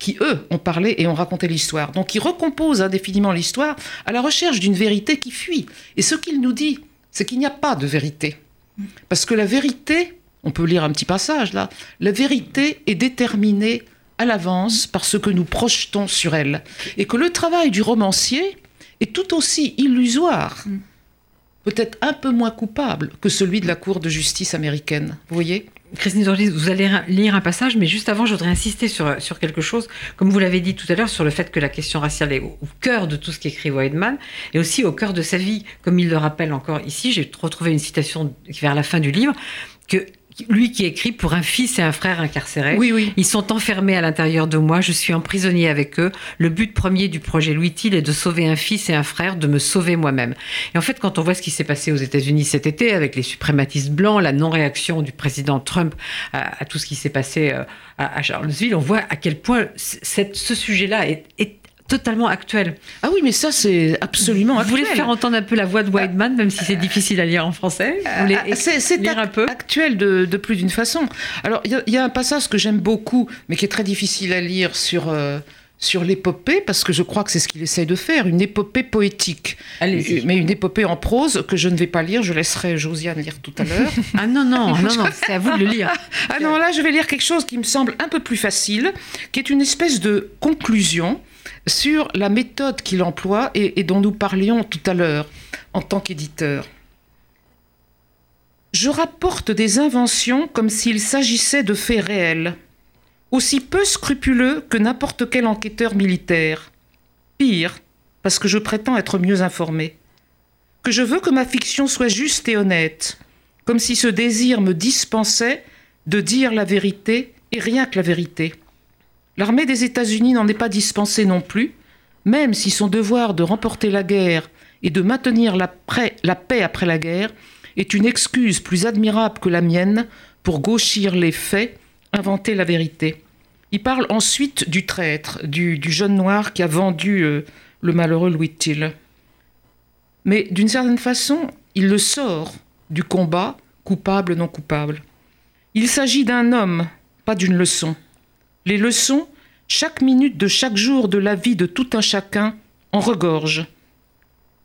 qui eux ont parlé et ont raconté l'histoire. Donc il recompose indéfiniment l'histoire à la recherche d'une vérité qui fuit. Et ce qu'il nous dit, c'est qu'il n'y a pas de vérité. Parce que la vérité, on peut lire un petit passage là, la vérité est déterminée à l'avance par ce que nous projetons sur elle. Et que le travail du romancier, est tout aussi illusoire, peut-être un peu moins coupable que celui de la Cour de justice américaine. Vous voyez? Christine Zorgis, vous allez lire un passage, mais juste avant, je voudrais insister sur, sur quelque chose. Comme vous l'avez dit tout à l'heure, sur le fait que la question raciale est au, cœur de tout ce qu'écrit Weidman, et aussi au cœur de sa vie, comme il le rappelle encore ici. J'ai retrouvé une citation vers la fin du livre, que lui qui écrit pour un fils et un frère incarcérés. Oui, oui. Ils sont enfermés à l'intérieur de moi, je suis emprisonné avec eux. Le but premier du projet Louis Till est de sauver un fils et un frère, de me sauver moi-même. Et en fait, quand on voit ce qui s'est passé aux États-Unis cet été avec les suprématistes blancs, la non-réaction du président Trump à, tout ce qui s'est passé euh, à, Charlottesville, on voit à quel point ce sujet-là est, est totalement actuel. Ah oui, mais ça, c'est absolument actuel. Vous voulez faire entendre un peu la voix de Whiteman, même si c'est difficile à lire en français ah, C'est un peu actuel de, plus d'une façon. Alors, il y, a un passage que j'aime beaucoup, mais qui est très difficile à lire sur... Euh, sur l'épopée, parce que je crois que c'est ce qu'il essaye de faire, une épopée poétique. Mais une épopée en prose que je ne vais pas lire, je laisserai Josiane lire tout à l'heure. ah non, non, non, non c'est à vous de le lire. ah non, là, je vais lire quelque chose qui me semble un peu plus facile, qui est une espèce de conclusion sur la méthode qu'il emploie et, dont nous parlions tout à l'heure en tant qu'éditeur. Je rapporte des inventions comme s'il s'agissait de faits réels, aussi peu scrupuleux que n'importe quel enquêteur militaire. Pire, parce que je prétends être mieux informé. Que je veux que ma fiction soit juste et honnête, comme si ce désir me dispensait de dire la vérité et rien que la vérité. L'armée des États-Unis n'en est pas dispensée non plus, même si son devoir de remporter la guerre et de maintenir la, paix après la guerre est une excuse plus admirable que la mienne pour gauchir les faits, inventer la vérité. Il parle ensuite du traître, du, jeune noir qui a vendu euh, le malheureux Louis Till. Mais d'une certaine façon, il le sort du combat, coupable, non coupable. Il s'agit d'un homme, pas d'une leçon. Les leçons, chaque minute de chaque jour de la vie de tout un chacun, en regorge.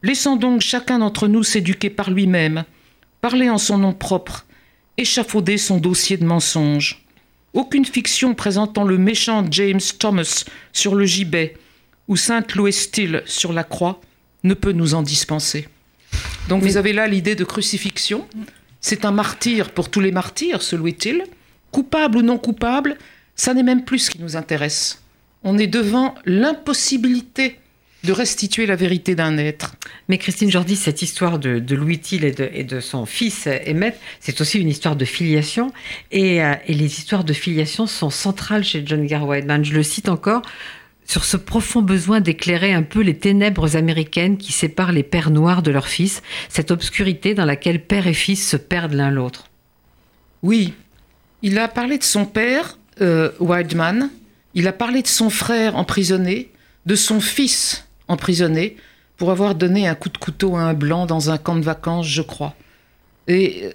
Laissons donc chacun d'entre nous s'éduquer par lui-même, parler en son nom propre, échafauder son dossier de mensonges. Aucune fiction présentant le méchant James Thomas sur le gibet ou Sainte Louis Steele sur la croix ne peut nous en dispenser. Donc vous avez là l'idée de crucifixion. C'est un martyr pour tous les martyrs, ce Louis Till. Coupable ou non coupable, ça n'est même plus ce qui nous intéresse. On est devant l'impossibilité de restituer la vérité d'un être. Mais Christine Jordi, cette histoire de, Louis Thiel et de, son fils Emmett, c'est aussi une histoire de filiation. Et, euh, et, les histoires de filiation sont centrales chez John Garwood. Je le cite encore. sur ce profond besoin d'éclairer un peu les ténèbres américaines qui séparent les pères noirs de leurs fils, cette obscurité dans laquelle père et fils se perdent l'un l'autre. Oui, il a parlé de son père, euh, Wildman, il a parlé de son frère emprisonné, de son fils emprisonné, pour avoir donné un coup de couteau à un blanc dans un camp de vacances, je crois. Et euh,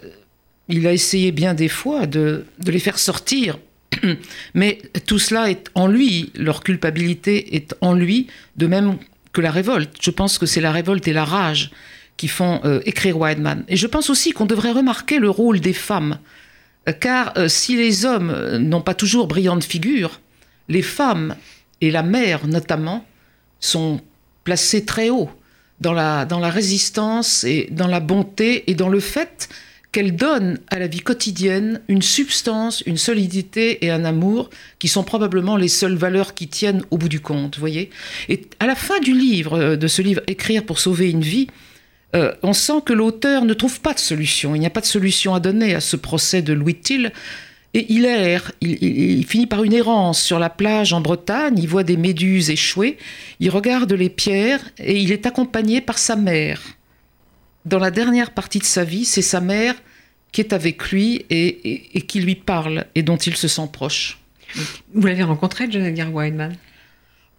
il a essayé bien des fois de, les faire sortir mais tout cela est en lui, leur culpabilité est en lui, de même que la révolte. Je pense que c'est la révolte et la rage qui font euh, écrire Wildman. Et je pense aussi qu'on devrait remarquer le rôle des femmes, car euh, si les hommes n'ont pas toujours brillante figure, les femmes, et la mère notamment, sont placées très haut dans la, dans la résistance et dans la bonté et dans le fait qu'elle donne à la vie quotidienne une substance, une solidité et un amour qui sont probablement les seules valeurs qui tiennent au bout du compte, voyez. Et à la fin du livre, euh, de ce livre Écrire pour sauver une vie, euh, on sent que l'auteur ne trouve pas de solution. Il n'y a pas de solution à donner à ce procès de Louis Till. Et il erre, il, il, finit par une errance sur la plage en Bretagne, il voit des méduses échouer, il regarde les pierres et il est accompagné par sa mère dans la dernière partie de sa vie, c'est sa mère qui est avec lui et, qui lui parle et dont il se sent proche. Vous l'avez rencontré, John Edgar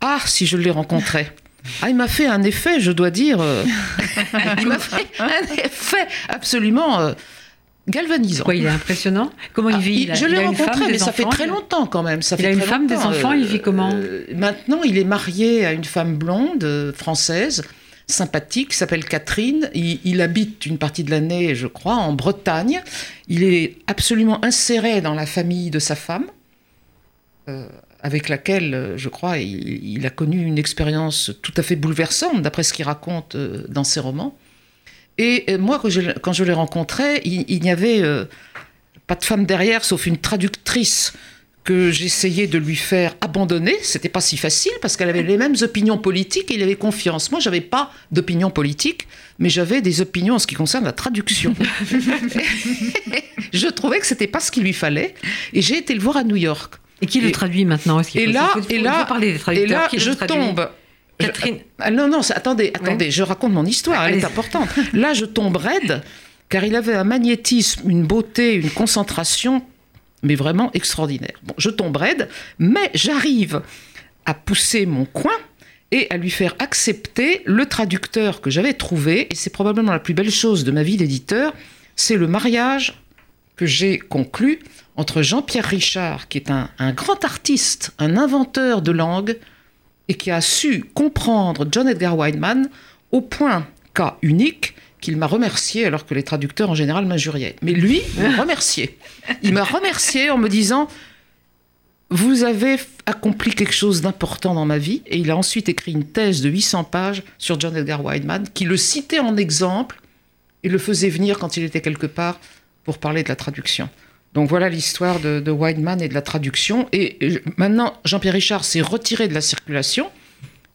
Ah, si je l'ai rencontré. Ah, il m'a fait un effet, je dois dire. Euh, il m'a fait un effet absolument euh, galvanisant. Quoi, il est impressionnant? Comment il ah, vit? Je l'ai rencontré, mais ça fait très longtemps quand même. Ça il a une femme, des enfants, il vit euh, comment Maintenant, il est marié à une femme blonde, française sympathique, qui s'appelle Catherine. Il, habite une partie de l'année, je crois, en Bretagne. Il est absolument inséré dans la famille de sa femme, euh, avec laquelle, je crois, il, a connu une expérience tout à fait bouleversante, d'après ce qu'il raconte euh, dans ses romans. Et euh, moi, quand je, l'ai rencontré, il, n'y avait pas de femme derrière, sauf une traductrice que j'essayais de lui faire abandonner. C'était pas si facile parce qu'elle avait les mêmes opinions politiques et il avait confiance. Moi, j'avais pas d'opinion politique, mais j'avais des opinions en ce qui concerne la traduction. je trouvais que c'était pas ce qu'il lui fallait et j'ai été le voir à New York. Et qui le traduit maintenant Et là, et là, et là, je tombe. Catherine. ah non, non, attendez, attendez, je raconte mon histoire, elle est importante. Là, je tombe raide, car il avait un magnétisme, une beauté, une concentration mais vraiment extraordinaire. Bon, je tombe raide, mais j'arrive à pousser mon coin et à lui faire accepter le traducteur que j'avais trouvé, et c'est probablement la plus belle chose de ma vie d'éditeur, c'est le mariage que j'ai conclu entre Jean-Pierre Richard, qui est un, grand artiste, un inventeur de langue, et qui a su comprendre John Edgar Wineman au point, cas unique, qu'il m'a remercié alors que les traducteurs en général m'injuriaient. Mais lui m'a remercié. Il m'a remercié en me disant Vous avez accompli quelque chose d'important dans ma vie. Et il a ensuite écrit une thèse de 800 pages sur John Edgar Wideman qui le citait en exemple et le faisait venir quand il était quelque part pour parler de la traduction. Donc voilà l'histoire de, de Wideman et de la traduction. Et maintenant, Jean-Pierre Richard s'est retiré de la circulation.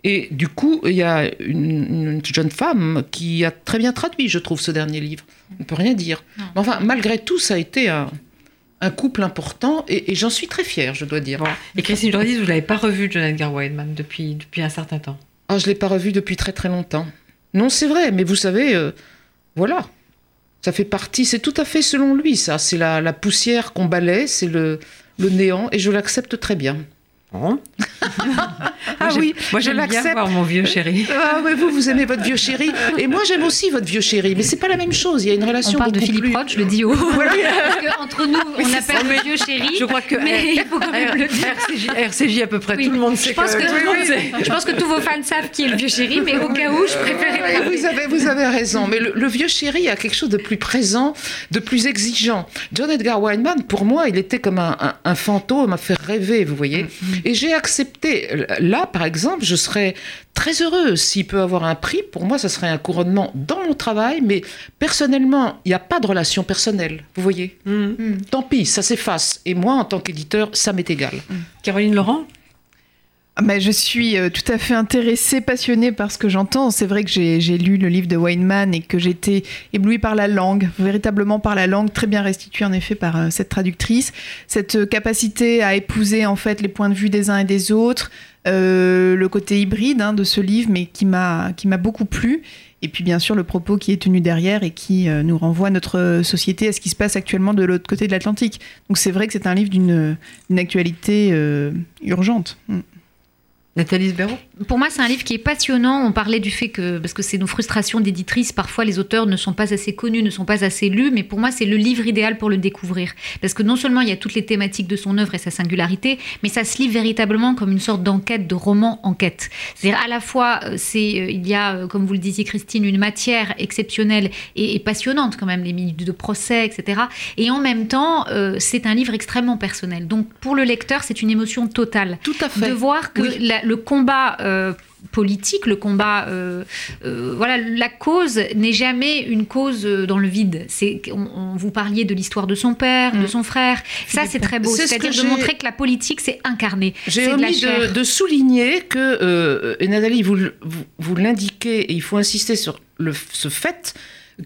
Et du coup, il y a une, jeune femme qui a très bien traduit, je trouve, ce dernier livre. On ne peut rien dire. Mais enfin, malgré tout, ça a été un, couple important et, j'en suis très fière, je dois dire. Et Christine Jordis, vous ne l'avez pas revu, John Edgar Wideman, depuis, depuis un certain temps? Ah, je ne l'ai pas revu depuis très très longtemps. Non, c'est vrai, mais vous savez, euh, voilà. Ça fait partie, c'est tout à fait selon lui, ça. C'est la, poussière qu'on balaie, c'est le néant, et je l'accepte très bien. Hein ah oui, moi j'aime bien voir mon vieux chéri. Ah oui, vous, vous aimez votre vieux chéri. Et moi j'aime aussi votre vieux chéri. Mais c'est pas la même chose. Il y a une relation. On parle de Philippe plus... Roth, je le dis haut. Voilà. Parce entre nous, on appelle le vieux chéri. Je crois que mais il faut quand même le dire. RCJ, RCJ, à peu près tout le monde sait. Je pense que, que je pense que tous vos fans savent qui est le vieux chéri, mais au cas où, je préfère. vous avez, vous avez raison. Mais le, vieux chéri a quelque chose de plus présent, de plus exigeant. John Edgar Wineman, pour moi, il était comme un, un, un fantôme à faire rêver, vous voyez. Mm-hmm. Et j'ai accepté Là, par exemple, je serais très heureuse s'il peut avoir un prix. Pour moi, ça serait un couronnement dans mon travail, mais personnellement, il n'y a pas de relation personnelle. Vous voyez mm. Mm. Tant pis, ça s'efface. Et moi, en tant qu'éditeur, ça m'est égal. Caroline Laurent? Mais je suis euh, tout à fait intéressée, passionnée par ce que j'entends. C'est vrai que j'ai lu le livre de Weinman et que j'étais éblouie par la langue, véritablement par la langue, très bien restituée en effet par euh, cette traductrice. Cette euh, capacité à épouser en fait les points de vue des uns et des autres, le côté hybride hein, de ce livre, mais qui m'a beaucoup plu. Et puis bien sûr le propos qui est tenu derrière et qui nous renvoie notre société à ce qui se passe actuellement de l'autre côté de l'Atlantique. Donc c'est vrai que c'est un livre d'une actualité urgente. Mm. Nathalie Sbero Pour moi, c'est un livre qui est passionnant. On parlait du fait que, parce que c'est nos frustrations d'éditrices, parfois les auteurs ne sont pas assez connus, ne sont pas assez lus, mais pour moi, c'est le livre idéal pour le découvrir. Parce que non seulement il y a toutes les thématiques de son œuvre et sa singularité, mais ça se lit véritablement comme une sorte d'enquête, de roman enquête. C'est-à-dire à la fois, euh, c'est, euh, il y a, euh, comme vous le disiez Christine, une matière exceptionnelle et, et passionnante quand même, les minutes de procès, etc. Et en même temps, euh, c'est un livre extrêmement personnel. Donc pour le lecteur, c'est une émotion totale Tout à fait. de voir que Oui. la- le combat euh, politique, le combat, euh, euh, voilà, la cause n'est jamais une cause dans le vide. C'est, on, on- vous parliez de l'histoire de son père, de Mm. son frère. Ça, c'est très beau. C'est ce C'est-à-dire de montrer que la politique, c'est incarné. J'ai de omis de, souligner que, et Nathalie, vous, vous, vous l'indiquez, et il faut insister sur le, ce fait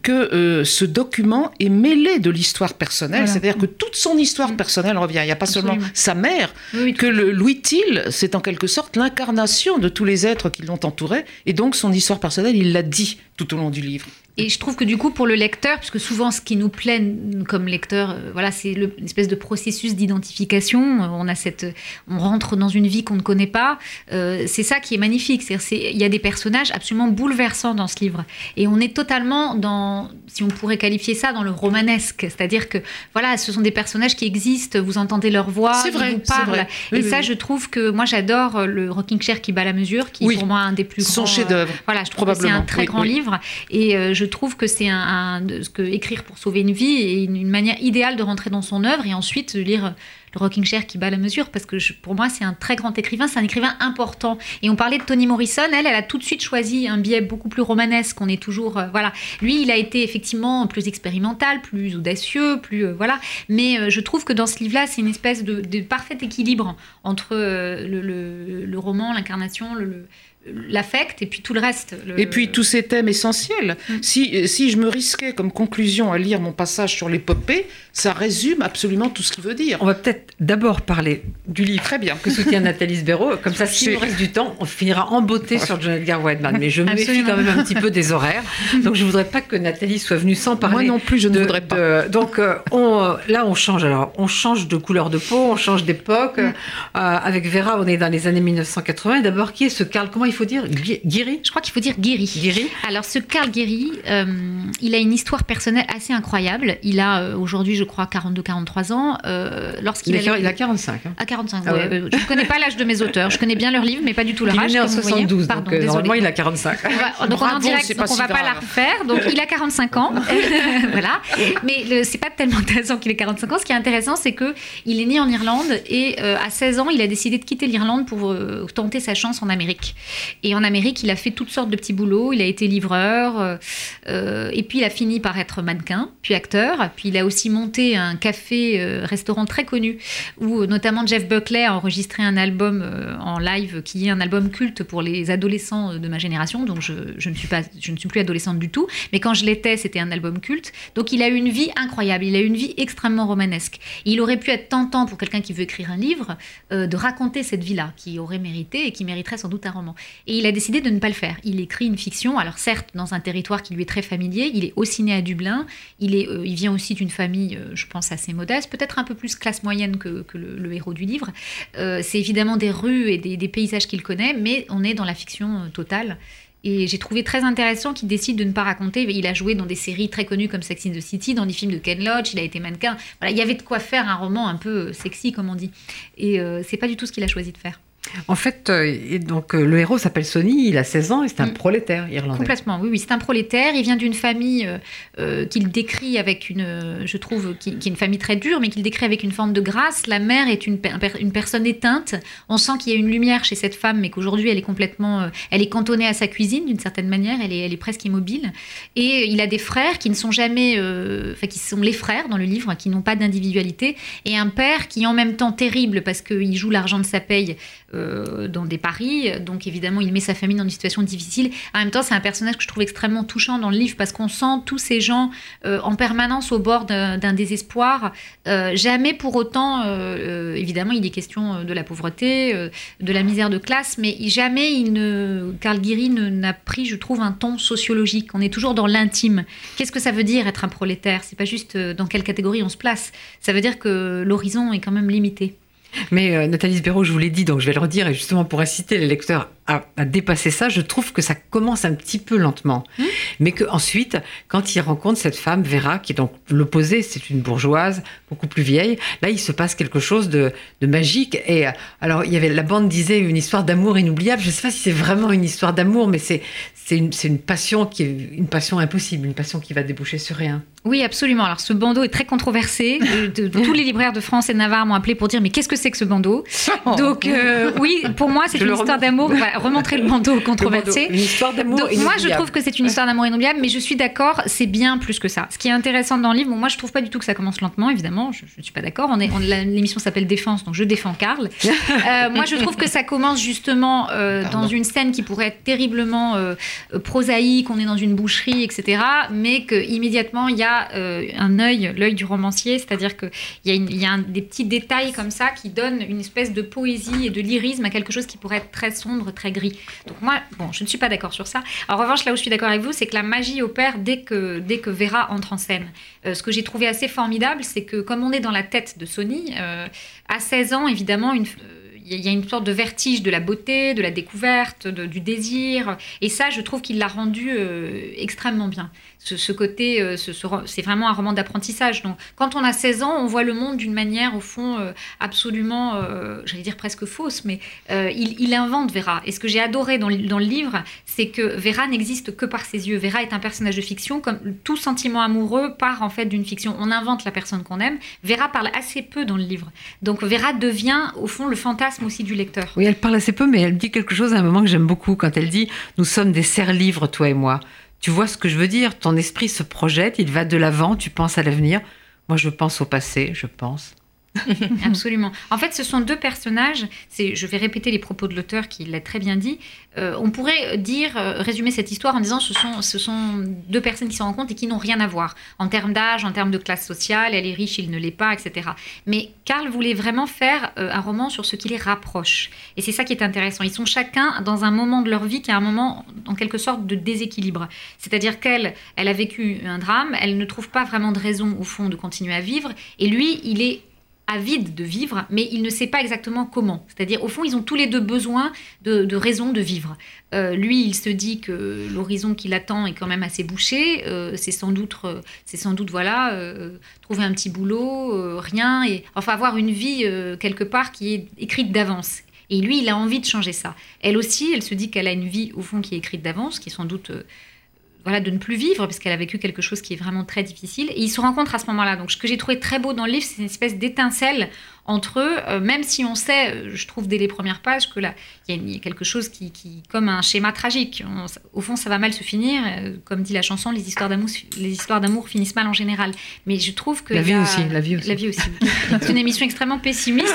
que euh, ce document est mêlé de l'histoire personnelle, Voilà. c'est-à-dire que toute son histoire personnelle revient. Il n'y a pas seulement sa mère, Oui, oui, que le Louis Till, c'est en quelque sorte l'incarnation de tous les êtres qui l'ont entouré, et donc son histoire personnelle, il l'a dit tout au long du livre. Et je trouve que du coup, pour le lecteur, puisque souvent ce qui nous plaît comme lecteur, euh, voilà, c'est une espèce de processus d'identification. Euh, On a cette, on rentre dans une vie qu'on ne connaît pas. Euh, c'est ça qui est magnifique. Il y a des personnages absolument bouleversants dans ce livre, et on est totalement dans, si on pourrait qualifier ça, dans le romanesque. C'est-à-dire que voilà, ce sont des personnages qui existent. Vous entendez leur voix, C'est ils vous parlent. vrai. Oui, et oui, ça, oui. je trouve que moi, j'adore le Rocking Chair qui bat la mesure, qui est pour moi un des plus Son grands. euh, chef-d'œuvre. voilà, je trouve que c'est un très grand livre et je trouve que c'est un, un- que écrire pour sauver une vie est une, manière idéale de rentrer dans son œuvre et ensuite de lire le Rocking Chair qui bat la mesure parce que je- pour moi c'est un très grand écrivain, c'est un écrivain important. Et on parlait de Toni Morrison, elle, elle a tout de suite choisi un biais beaucoup plus romanesque. On est toujours, euh, voilà, lui il a été effectivement plus expérimental, plus audacieux, plus euh, voilà. Mais euh, je trouve que dans ce livre-là c'est une espèce de, parfait équilibre entre le, roman, l'incarnation, le l'affect et puis tout le reste. le- Et puis tous ces thèmes essentiels. Mm. Si, si je me risquais comme conclusion à lire mon passage sur l'épopée, ça résume absolument tout ce qu'il veut dire. On va peut-être d'abord parler du livre Très bien. que soutient Nathalie Sbero. Comme ça, s'il nous reste du temps, on finira en beauté sur John Edgar Whiteman. Mais je me méfie Absolument. quand même un petit peu des horaires. Donc, je voudrais pas que Nathalie soit venue sans parler. Moi non plus, je ne de- voudrais pas. de- donc, euh, on, euh, là, on change. Alors, on change de couleur de peau, on change d'époque. Mm. Euh, avec Vera, on est dans les années 1980. Et D'abord, qui est ce Karl? Comment il faut dire Guiri Je crois qu'il faut dire Guéry. Guiri Alors ce Carl Guéry, euh, il a une histoire personnelle assez incroyable. Il a euh, aujourd'hui, je crois, 42-43 ans. Euh, Lorsqu'il il, a, allait- il a 45. hein. À 45, Ah ouais. ouais. euh, Je ne connais pas l'âge de mes auteurs. Je connais bien leurs livres, mais pas du tout leur Il est âge. né en comme vous voyez. 72, Pardon, donc désolée. normalement, il a 45. On va- donc on en direct, donc on si va pas la refaire. Donc il a 45 ans, voilà. Mais le- c'est pas tellement intéressant qu'il ait 45 ans. Ce qui est intéressant, c'est que il est né en Irlande et euh, à 16 ans, il a décidé de quitter l'Irlande pour tenter sa chance en Amérique. Et en Amérique, il a fait toutes sortes de petits boulots. Il a été livreur, euh, euh, et puis il a fini par être mannequin, puis acteur. Puis il a aussi monté un café-restaurant très connu où euh, notamment Jeff Buckley a enregistré un album euh, en live qui est un album culte pour les adolescents euh, de ma génération. Donc je, ne suis pas, je ne suis plus adolescente du tout, mais quand je l'étais, c'était un album culte. Donc il a eu une vie incroyable. Il a eu une vie extrêmement romanesque. Il aurait pu être tentant pour quelqu'un qui veut écrire un livre euh, de raconter cette vie-là, qui aurait mérité et qui mériterait sans doute un roman. Et il a décidé de ne pas le faire. Il écrit une fiction, alors certes dans un territoire qui lui est très familier. Il est aussi né à Dublin. Il, est, euh, il vient aussi d'une famille, euh, je pense, assez modeste, peut-être un peu plus classe moyenne que, le, héros du livre. Euh, c'est évidemment des rues et des, paysages qu'il connaît, mais on est dans la fiction totale. Et j'ai trouvé très intéressant qu'il décide de ne pas raconter. Il a joué dans des séries très connues comme Sex in the City, dans des films de Ken Loach, il a été mannequin. Voilà, il y avait de quoi faire un roman un peu sexy, comme on dit. Et euh, c'est pas du tout ce qu'il a choisi de faire. En fait, euh, donc, euh, le héros s'appelle Sonny, il a 16 ans et c'est un Mm. prolétaire irlandais. Complètement, oui, oui. C'est un prolétaire. Il vient d'une famille euh, qu'il décrit avec une, je trouve, qui, qui est une famille très dure, mais qu'il décrit avec une forme de grâce. La mère est une, per- une personne éteinte. On sent qu'il y a une lumière chez cette femme, mais qu'aujourd'hui elle est complètement, elle est cantonnée à sa cuisine d'une certaine manière. Elle est, elle est presque immobile. Et il a des frères qui ne sont jamais, enfin qui sont les frères dans le livre, qui n'ont pas d'individualité, et un père qui est en même temps terrible parce qu'il joue l'argent de sa paye dans des paris. Donc évidemment, il met sa famille dans une situation difficile. En même temps, c'est un personnage que je trouve extrêmement touchant dans le livre parce qu'on sent tous ces gens en permanence au bord d'un désespoir. jamais pour autant, évidemment, il est question de la pauvreté, de la misère de classe, mais jamais il ne, Guiri n'a pris, je trouve, un ton sociologique. On est toujours dans l'intime. Qu'est-ce que ça veut dire être un prolétaire? C'est pas juste dans quelle catégorie on se place. Ça veut dire que l'horizon est quand même limité. Mais euh, Nathalie Sbéro, je vous l'ai dit, donc je vais le redire, et justement pour inciter les lecteurs à, dépasser ça, je trouve que ça commence un petit peu lentement. Mmh. Mais qu'ensuite, quand il rencontre cette femme, Vera, qui est donc l'opposé, c'est une bourgeoise, beaucoup plus vieille, là, il se passe quelque chose de, magique. Et euh, alors, il y avait, la bande disait une histoire d'amour inoubliable. Je ne sais pas si c'est vraiment une histoire d'amour, mais c'est, c'est une, une, passion qui est une passion impossible, une passion qui va déboucher sur rien. Oui, absolument. Alors, ce bandeau est très controversé. tous les libraires de France et de Navarre m'ont appelé pour dire mais qu'est-ce que c'est que ce bandeau? Donc, euh, oui, pour moi, c'est une histoire d'amour. remontrer le bandeau controversé. une histoire d'amour. Moi, je trouve que c'est une histoire d'amour inoubliable, mais je suis d'accord, c'est bien plus que ça. Ce qui est intéressant dans le livre, bon, moi, je trouve pas du tout que ça commence lentement, évidemment. Je ne suis pas d'accord. On est, l'émission s'appelle Défense, donc je défends Karl. Euh, moi, je trouve que ça commence justement euh, dans une scène qui pourrait être terriblement prosaïque. On est dans une boucherie, etc. Mais que immédiatement, il y a euh, un œil, l'œil du romancier, c'est-à-dire qu'il y a, y a des petits détails comme ça qui donnent une espèce de poésie et de lyrisme à quelque chose qui pourrait être très sombre, très gris. Donc moi, bon, je ne suis pas d'accord sur ça. En revanche, là où je suis d'accord avec vous, c'est que la magie opère dès que, dès que Vera entre en scène. Euh, ce que j'ai trouvé assez formidable, c'est que comme on est dans la tête de Sony, euh, à 16 ans, évidemment, il y a une sorte de vertige de la beauté, de la découverte, du désir. Et ça, je trouve qu'il l'a rendu extrêmement bien ce, côté, euh, c'est vraiment un roman d'apprentissage. Donc, quand on a 16 ans, on voit le monde d'une manière, au fond, euh, absolument, euh, j'allais dire presque fausse, mais il, invente Vera. Et ce que j'ai adoré dans, dans, le livre, c'est que Vera n'existe que par ses yeux. Vera est un personnage de fiction, comme tout sentiment amoureux part en fait d'une fiction. On invente la personne qu'on aime. Vera parle assez peu dans le livre. Donc, Vera devient, au fond, le fantasme aussi du lecteur. Oui, elle parle assez peu, mais elle dit quelque chose à un moment que j'aime beaucoup quand elle dit Nous sommes des serres-livres, toi et moi. Tu vois ce que je veux dire? Ton esprit se projette, il va de l'avant, tu penses à l'avenir. Moi, je pense au passé, je pense. Absolument. En fait, ce sont deux personnages. C'est, je vais répéter les propos de l'auteur qui l'a très bien dit. Euh, on pourrait dire, euh, résumer cette histoire en disant ce sont, ce sont deux personnes qui se rencontrent et qui n'ont rien à voir en termes d'âge, en termes de classe sociale. Elle est riche, il ne l'est pas, etc. Mais Karl voulait vraiment faire euh, un roman sur ce qui les rapproche. Et c'est ça qui est intéressant. Ils sont chacun dans un moment de leur vie qui est un moment, en quelque sorte, de déséquilibre. C'est-à-dire qu'elle, elle a vécu un drame. Elle ne trouve pas vraiment de raison au fond de continuer à vivre. Et lui, il est avide de vivre, mais il ne sait pas exactement comment. C'est-à-dire, au fond, ils ont tous les deux besoin de, de raison de vivre. Euh, lui, il se dit que l'horizon qui l'attend est quand même assez bouché. Euh, c'est sans doute, euh, c'est sans doute voilà, trouver un petit boulot, rien, et enfin avoir une vie quelque part qui est écrite d'avance. Et lui, il a envie de changer ça. Elle aussi, elle se dit qu'elle a une vie au fond qui est écrite d'avance, qui est sans doute voilà, de ne plus vivre, parce qu'elle a vécu quelque chose qui est vraiment très difficile. Et ils se rencontrent à ce moment-là. Donc, ce que j'ai trouvé très beau dans le livre, c'est une espèce d'étincelle entre eux, euh, même si on sait, euh, je trouve dès les premières pages, que là, il y, a quelque chose qui, qui, comme un schéma tragique. au fond, ça va mal se finir. Euh, comme dit la chanson, les histoires d'amour, les histoires d'amour finissent mal en général. Mais je trouve que la vie aussi, la vie aussi. La vie aussi. C'est une émission extrêmement pessimiste.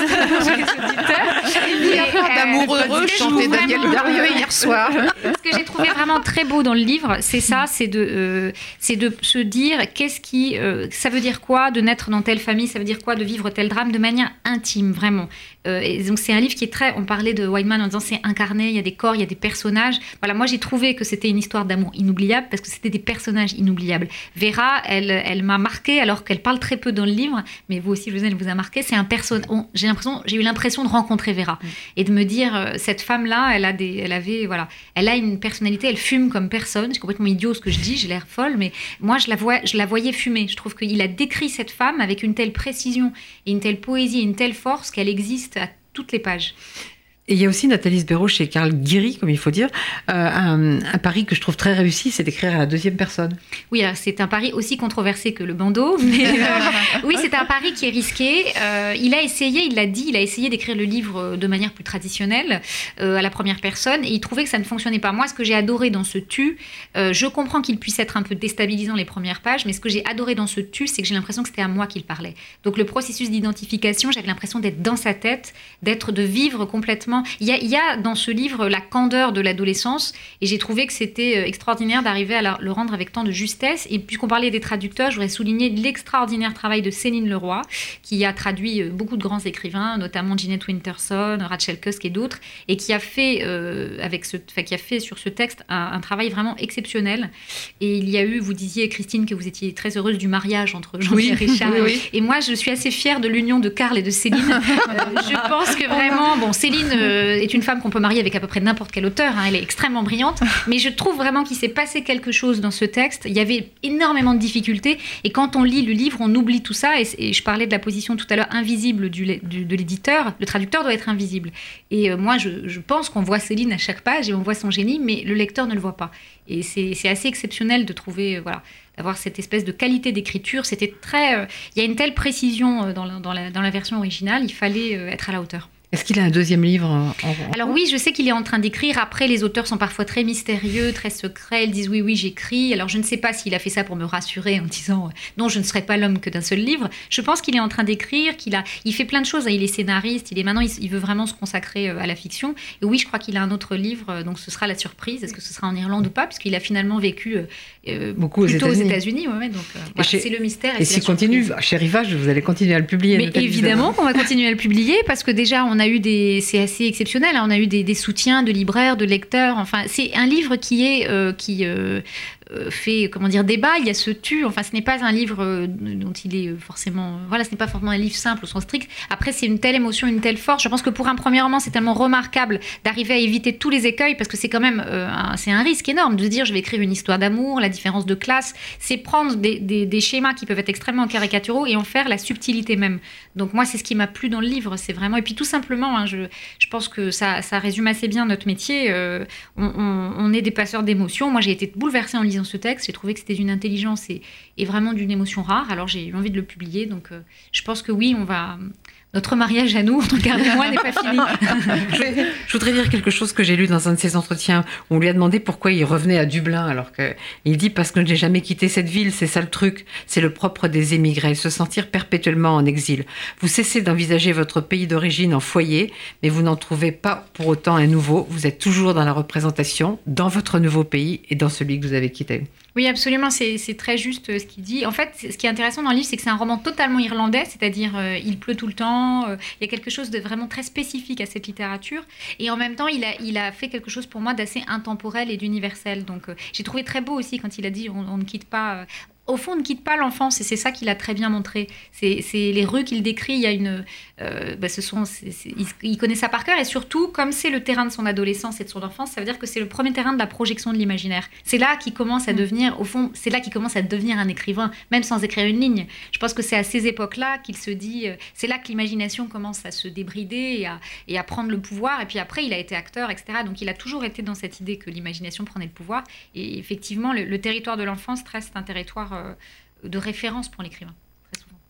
D'amour heureux, chantait Daniel Darieux hier soir. Ce que j'ai trouvé vraiment très beau dans le livre, c'est ça, c'est de, c'est de se dire qu'est-ce qui, ça veut dire quoi de naître dans telle famille, ça veut dire quoi de vivre tel drame de manière intime, vraiment. Euh, et donc c'est un livre qui est très. On parlait de Whiteman en disant c'est incarné, il y a des corps, il y a des personnages. Voilà, moi j'ai trouvé que c'était une histoire d'amour inoubliable parce que c'était des personnages inoubliables. Vera, elle, elle m'a marqué alors qu'elle parle très peu dans le livre, mais vous aussi, José, elle vous a marqué. C'est un personnage. J'ai l'impression, j'ai eu l'impression de rencontrer Vera mm. et de me dire euh, cette femme-là, elle a des, elle avait, voilà, elle a une personnalité, elle fume comme personne. C'est complètement idiot ce que je dis, j'ai l'air folle, mais moi je la vois, je la voyais fumer. Je trouve qu'il a décrit cette femme avec une telle précision et une telle poésie, et une telle force qu'elle existe à toutes les pages. Et il y a aussi Nathalie Sbéro chez Carl Guiri, comme il faut dire, euh, un, pari que je trouve très réussi, c'est d'écrire à la deuxième personne. Oui, c'est un pari aussi controversé que le bandeau, mais euh, oui, c'est un pari qui est risqué. Euh, il a essayé, il l'a dit, il a essayé d'écrire le livre de manière plus traditionnelle, à la première personne, et il trouvait que ça ne fonctionnait pas. Moi, ce que j'ai adoré dans ce tu, je comprends qu'il puisse être un peu déstabilisant les premières pages, mais ce que j'ai adoré dans ce tu, c'est que j'ai l'impression que c'était à moi qu'il parlait. Donc le processus d'identification, j'avais l'impression d'être dans sa tête, d'être, de vivre complètement Il y a, il y a dans ce livre la candeur de l'adolescence, et j'ai trouvé que c'était euh, extraordinaire d'arriver à la- le rendre avec tant de justesse. Et puisqu'on parlait des traducteurs, je voudrais souligner l'extraordinaire travail de Céline Leroy, qui a traduit euh, beaucoup de grands écrivains, notamment Jeanette Winterson, Rachel Cusk et d'autres, et qui a fait euh, avec ce, enfin, qui a fait sur ce texte un, un travail vraiment exceptionnel. Et il y a eu, vous disiez Christine que vous étiez très heureuse du mariage entre Jean-Pierre Oui, Richard. oui, oui. Et moi, je suis assez fière de l'union de Karl et de Céline. Euh, je pense que vraiment, bon, Céline euh, est une femme qu'on peut marier avec à peu près n'importe quel auteur. hein, elle est extrêmement brillante, mais je trouve vraiment qu'il s'est passé quelque chose dans ce texte. Il y avait énormément de difficultés, et quand on lit le livre, on oublie tout ça. Et, et je parlais de la position tout à l'heure invisible du, du- de l'éditeur. Le traducteur doit être invisible. Et euh, moi, je, je pense qu'on voit Céline à chaque page et on voit son génie, mais le lecteur ne le voit pas. Et c'est assez exceptionnel de trouver, euh, voilà, d'avoir cette espèce de qualité d'écriture. C'était très, euh, il y a une telle précision dans la, dans la- dans la version originale. Il fallait être à la hauteur. Est-ce qu'il a un deuxième livre en, Alors oui, je sais qu'il est en train d'écrire. Après, les auteurs sont parfois très mystérieux, très secrets. Ils disent oui, oui, j'écris. Alors je ne sais pas s'il a fait ça pour me rassurer en disant euh, non, je ne serai pas l'homme que d'un seul livre. Je pense qu'il est en train d'écrire, qu'il a, il fait plein de choses. Il est scénariste. Il est maintenant, il, veut vraiment se consacrer euh, à la fiction. Et oui, je crois qu'il a un autre livre. euh, Donc ce sera la surprise. Est-ce que ce sera en Irlande ou pas? Puisqu'il a finalement vécu euh, Beaucoup plutôt aux États-Unis. Ouais, donc euh, voilà, chez- c'est le mystère. Et s'il continue, surprise. chez Rivage, vous allez continuer à le publier. Mais évidemment qu'on va continuer à le publier parce que déjà on a eu des, c'est assez exceptionnel, hein, on a eu des, des soutiens de libraires, de lecteurs. Enfin, c'est un livre qui est euh, qui euh, fait comment dire débat. Il y a ce tu. Enfin, ce n'est pas un livre euh, dont il est euh, forcément. Voilà, ce n'est pas forcément un livre simple au sens strict. Après, c'est une telle émotion, une telle force. Je pense que pour un premier roman, c'est tellement remarquable d'arriver à éviter tous les écueils parce que c'est quand même euh, c'est un risque énorme de dire je vais écrire une histoire d'amour, la différence de classe. C'est prendre des, des- schémas qui peuvent être extrêmement caricaturaux et en faire la subtilité même. Donc moi, c'est ce qui m'a plu dans le livre. C'est vraiment et puis tout simplement, hein, je, je pense que ça, ça résume assez bien notre métier. Euh, on, on- on est des passeurs d'émotions. Moi, j'ai été bouleversée en lisant ce texte. J'ai trouvé que c'était d'une intelligence et, vraiment d'une émotion rare. Alors j'ai eu envie de le publier. Donc euh, je pense que oui, on va. Notre mariage à nous, entre Karl et moi, n'est pas fini. Je voudrais dire quelque chose que j'ai lu dans un de ses entretiens. On lui a demandé pourquoi il revenait à Dublin, alors que il dit parce que je n'ai jamais quitté cette ville, c'est ça le truc. C'est le propre des émigrés, se sentir perpétuellement en exil. Vous cessez d'envisager votre pays d'origine en foyer, mais vous n'en trouvez pas pour autant un nouveau. Vous êtes toujours dans la représentation, dans votre nouveau pays et dans celui que vous avez quitté. Oui, absolument, c'est très juste euh, ce qu'il dit. En fait, ce qui est intéressant dans le livre, c'est que c'est un roman totalement irlandais, c'est-à-dire euh, il pleut tout le temps, euh, il y a quelque chose de vraiment très spécifique à cette littérature, et en même temps, il a, il a fait quelque chose pour moi d'assez intemporel et d'universel. Donc j'ai trouvé très beau aussi quand il a dit on, on ne quitte pas... au fond, on ne quitte pas l'enfance, et c'est ça qu'il a très bien montré. C'est les rues qu'il décrit. Il y a une, euh, bah, ce sont, il, il connaît ça par cœur, et surtout, comme c'est le terrain de son adolescence et de son enfance, ça veut dire que c'est le premier terrain de la projection de l'imaginaire. C'est là qu'il commence à devenir, au fond, c'est là qu'il commence à devenir un écrivain, même sans écrire une ligne. Je pense que c'est à ces époques-là qu'il se dit, euh, c'est là que l'imagination commence à se débrider et à, et à prendre le pouvoir. Et puis après, il a été acteur, etc. Donc il a toujours été dans cette idée que l'imagination prenait le pouvoir. Et effectivement, le, le territoire de l'enfance reste un territoire euh, de référence pour l'écrivain.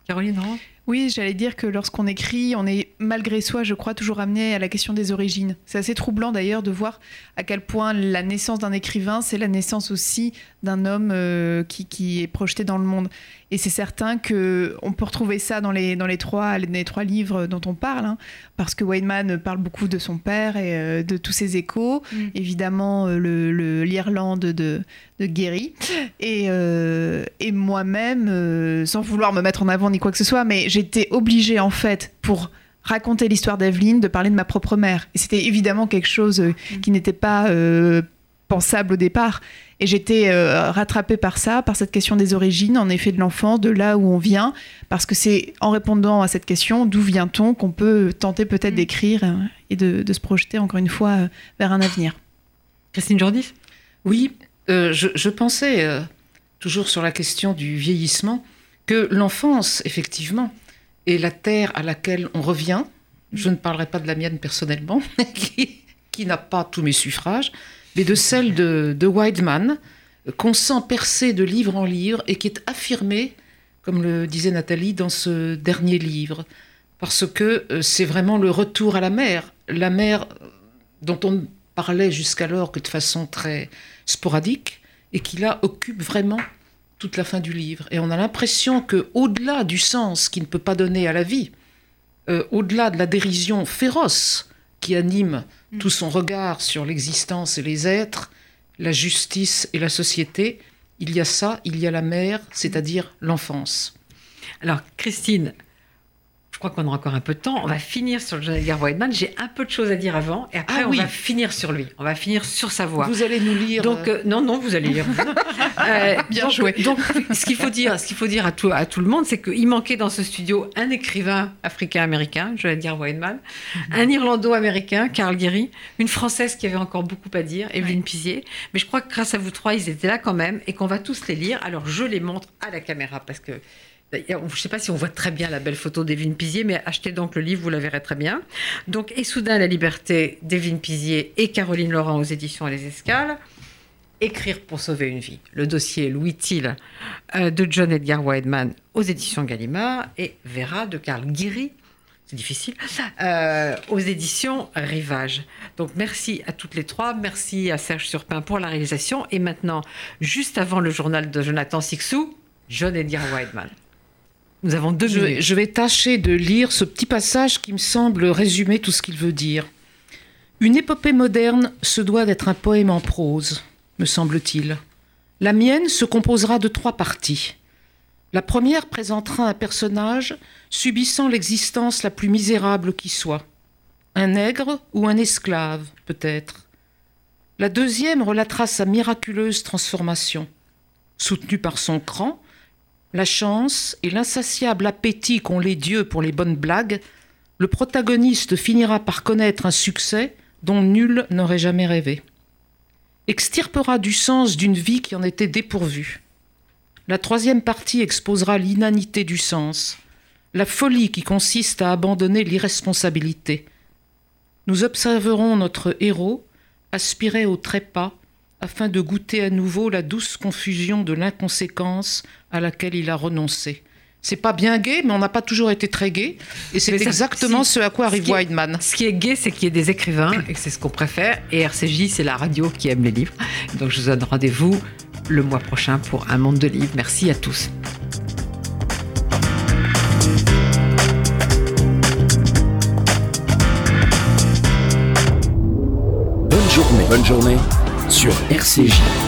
Caroline Roland Oui, j'allais dire que lorsqu'on écrit, on est malgré soi, je crois, toujours amené à la question des origines. C'est assez troublant d'ailleurs de voir à quel point la naissance d'un écrivain, c'est la naissance aussi d'un homme euh, qui, qui est projeté dans le monde. Et c'est certain que on peut retrouver ça dans les, dans les, trois, les trois livres dont on parle, hein, parce que Weinman parle beaucoup de son père et euh, de tous ses échos. Mm. Évidemment, euh, le- l'Irlande de, de Guéry. Et, euh, et moi-même, sans vouloir me mettre en avant ni quoi que ce soit, mais j'étais obligée en fait pour raconter l'histoire d'Evelyne de parler de ma propre mère. Et c'était évidemment quelque chose euh, qui n'était pas euh, pensable au départ. Et j'étais euh, rattrapée par ça, par cette question des origines, en effet de l'enfant, de là où on vient, parce que c'est en répondant à cette question, d'où vient-on, qu'on peut tenter peut-être Mm. d'écrire euh, et de, de se projeter encore une fois euh, vers un avenir. Christine Jordis Oui, euh, je, je pensais, euh, toujours sur la question du vieillissement, que l'enfance, effectivement, est la terre à laquelle on revient. Je ne parlerai pas de la mienne personnellement, qui, n'a pas tous mes suffrages, mais de celle de, de Weidman, euh, qu'on sent percer de livre en livre et qui est affirmée, comme le disait Nathalie, dans ce dernier livre. Parce que euh, c'est vraiment le retour à la mer. La mer euh, dont on parlait jusqu'alors que de façon très sporadique et qui là occupe vraiment toute la fin du livre. Et on a l'impression que au-delà du sens qu'il ne peut pas donner à la vie, euh, au-delà de la dérision féroce qui anime tout son regard sur l'existence et les êtres, la justice et la société, il y a ça, il y a la mère, c'est-à-dire l'enfance. Alors, Christine, je crois qu'on a encore un peu de temps. On va finir sur John Edgar Whiteman. J'ai un peu de choses à dire avant, et après Ah on oui. va finir sur lui. On va finir sur sa voix. Vous allez nous lire. Donc euh, euh, non non vous allez lire. Euh, Bien donc, joué. Donc ce qu'il faut dire, ce qu'il faut dire à tout à tout le monde, c'est qu'il manquait dans ce studio un écrivain africain-américain, vais dire Whiteman, un Irlando-américain, Carl Guéry, une française qui avait encore beaucoup à dire, Evelyne Pizier. Mais je crois que grâce à vous trois, ils étaient là quand même et qu'on va tous les lire. Alors je les montre à la caméra parce que Je ne sais pas si on voit très bien la belle photo d'Evelyne Pizier, mais achetez donc le livre, vous la verrez très bien. Donc, Et soudain la liberté d'Evelyne Pizier et Caroline Laurent aux éditions Les Escales. Écrire pour sauver une vie. Le dossier Louis Thiel euh, de John Edgar Wideman aux éditions Gallimard et Vera de Carl Guéry, c'est difficile, euh, aux éditions Rivage. Donc merci à toutes les trois, merci à Serge Surpin pour la réalisation. Et maintenant, juste avant le journal de Jonathan Sixou, John Edgar Wideman. Nous avons deux je, minutes. je vais tâcher de lire ce petit passage qui me semble résumer tout ce qu'il veut dire. Une épopée moderne se doit d'être un poème en prose, me semble-t-il. La mienne se composera de trois parties. La première présentera un personnage subissant l'existence la plus misérable qui soit. Un nègre ou un esclave, peut-être. La deuxième relatera sa miraculeuse transformation. Soutenu par son cran, la chance et l'insatiable appétit qu'ont les dieux pour les bonnes blagues, le protagoniste finira par connaître un succès dont nul n'aurait jamais rêvé. Extirpera du sens d'une vie qui en était dépourvue. La troisième partie exposera l'inanité du sens, la folie qui consiste à abandonner l'irresponsabilité. Nous observerons notre héros aspirer au trépas afin de goûter à nouveau la douce confusion de l'inconséquence à laquelle il a renoncé. C'est pas bien gay, mais on n'a pas toujours été très gay. Et c'est exactement si. ce à quoi arrive Weidman. Ce qui est gai, c'est qu'il y ait des écrivains, et c'est ce qu'on préfère. Et RCJ, c'est la radio qui aime les livres. Donc je vous donne rendez-vous le mois prochain pour un monde de livres. Merci à tous. Bonne journée. Bonne journée sur RCJ.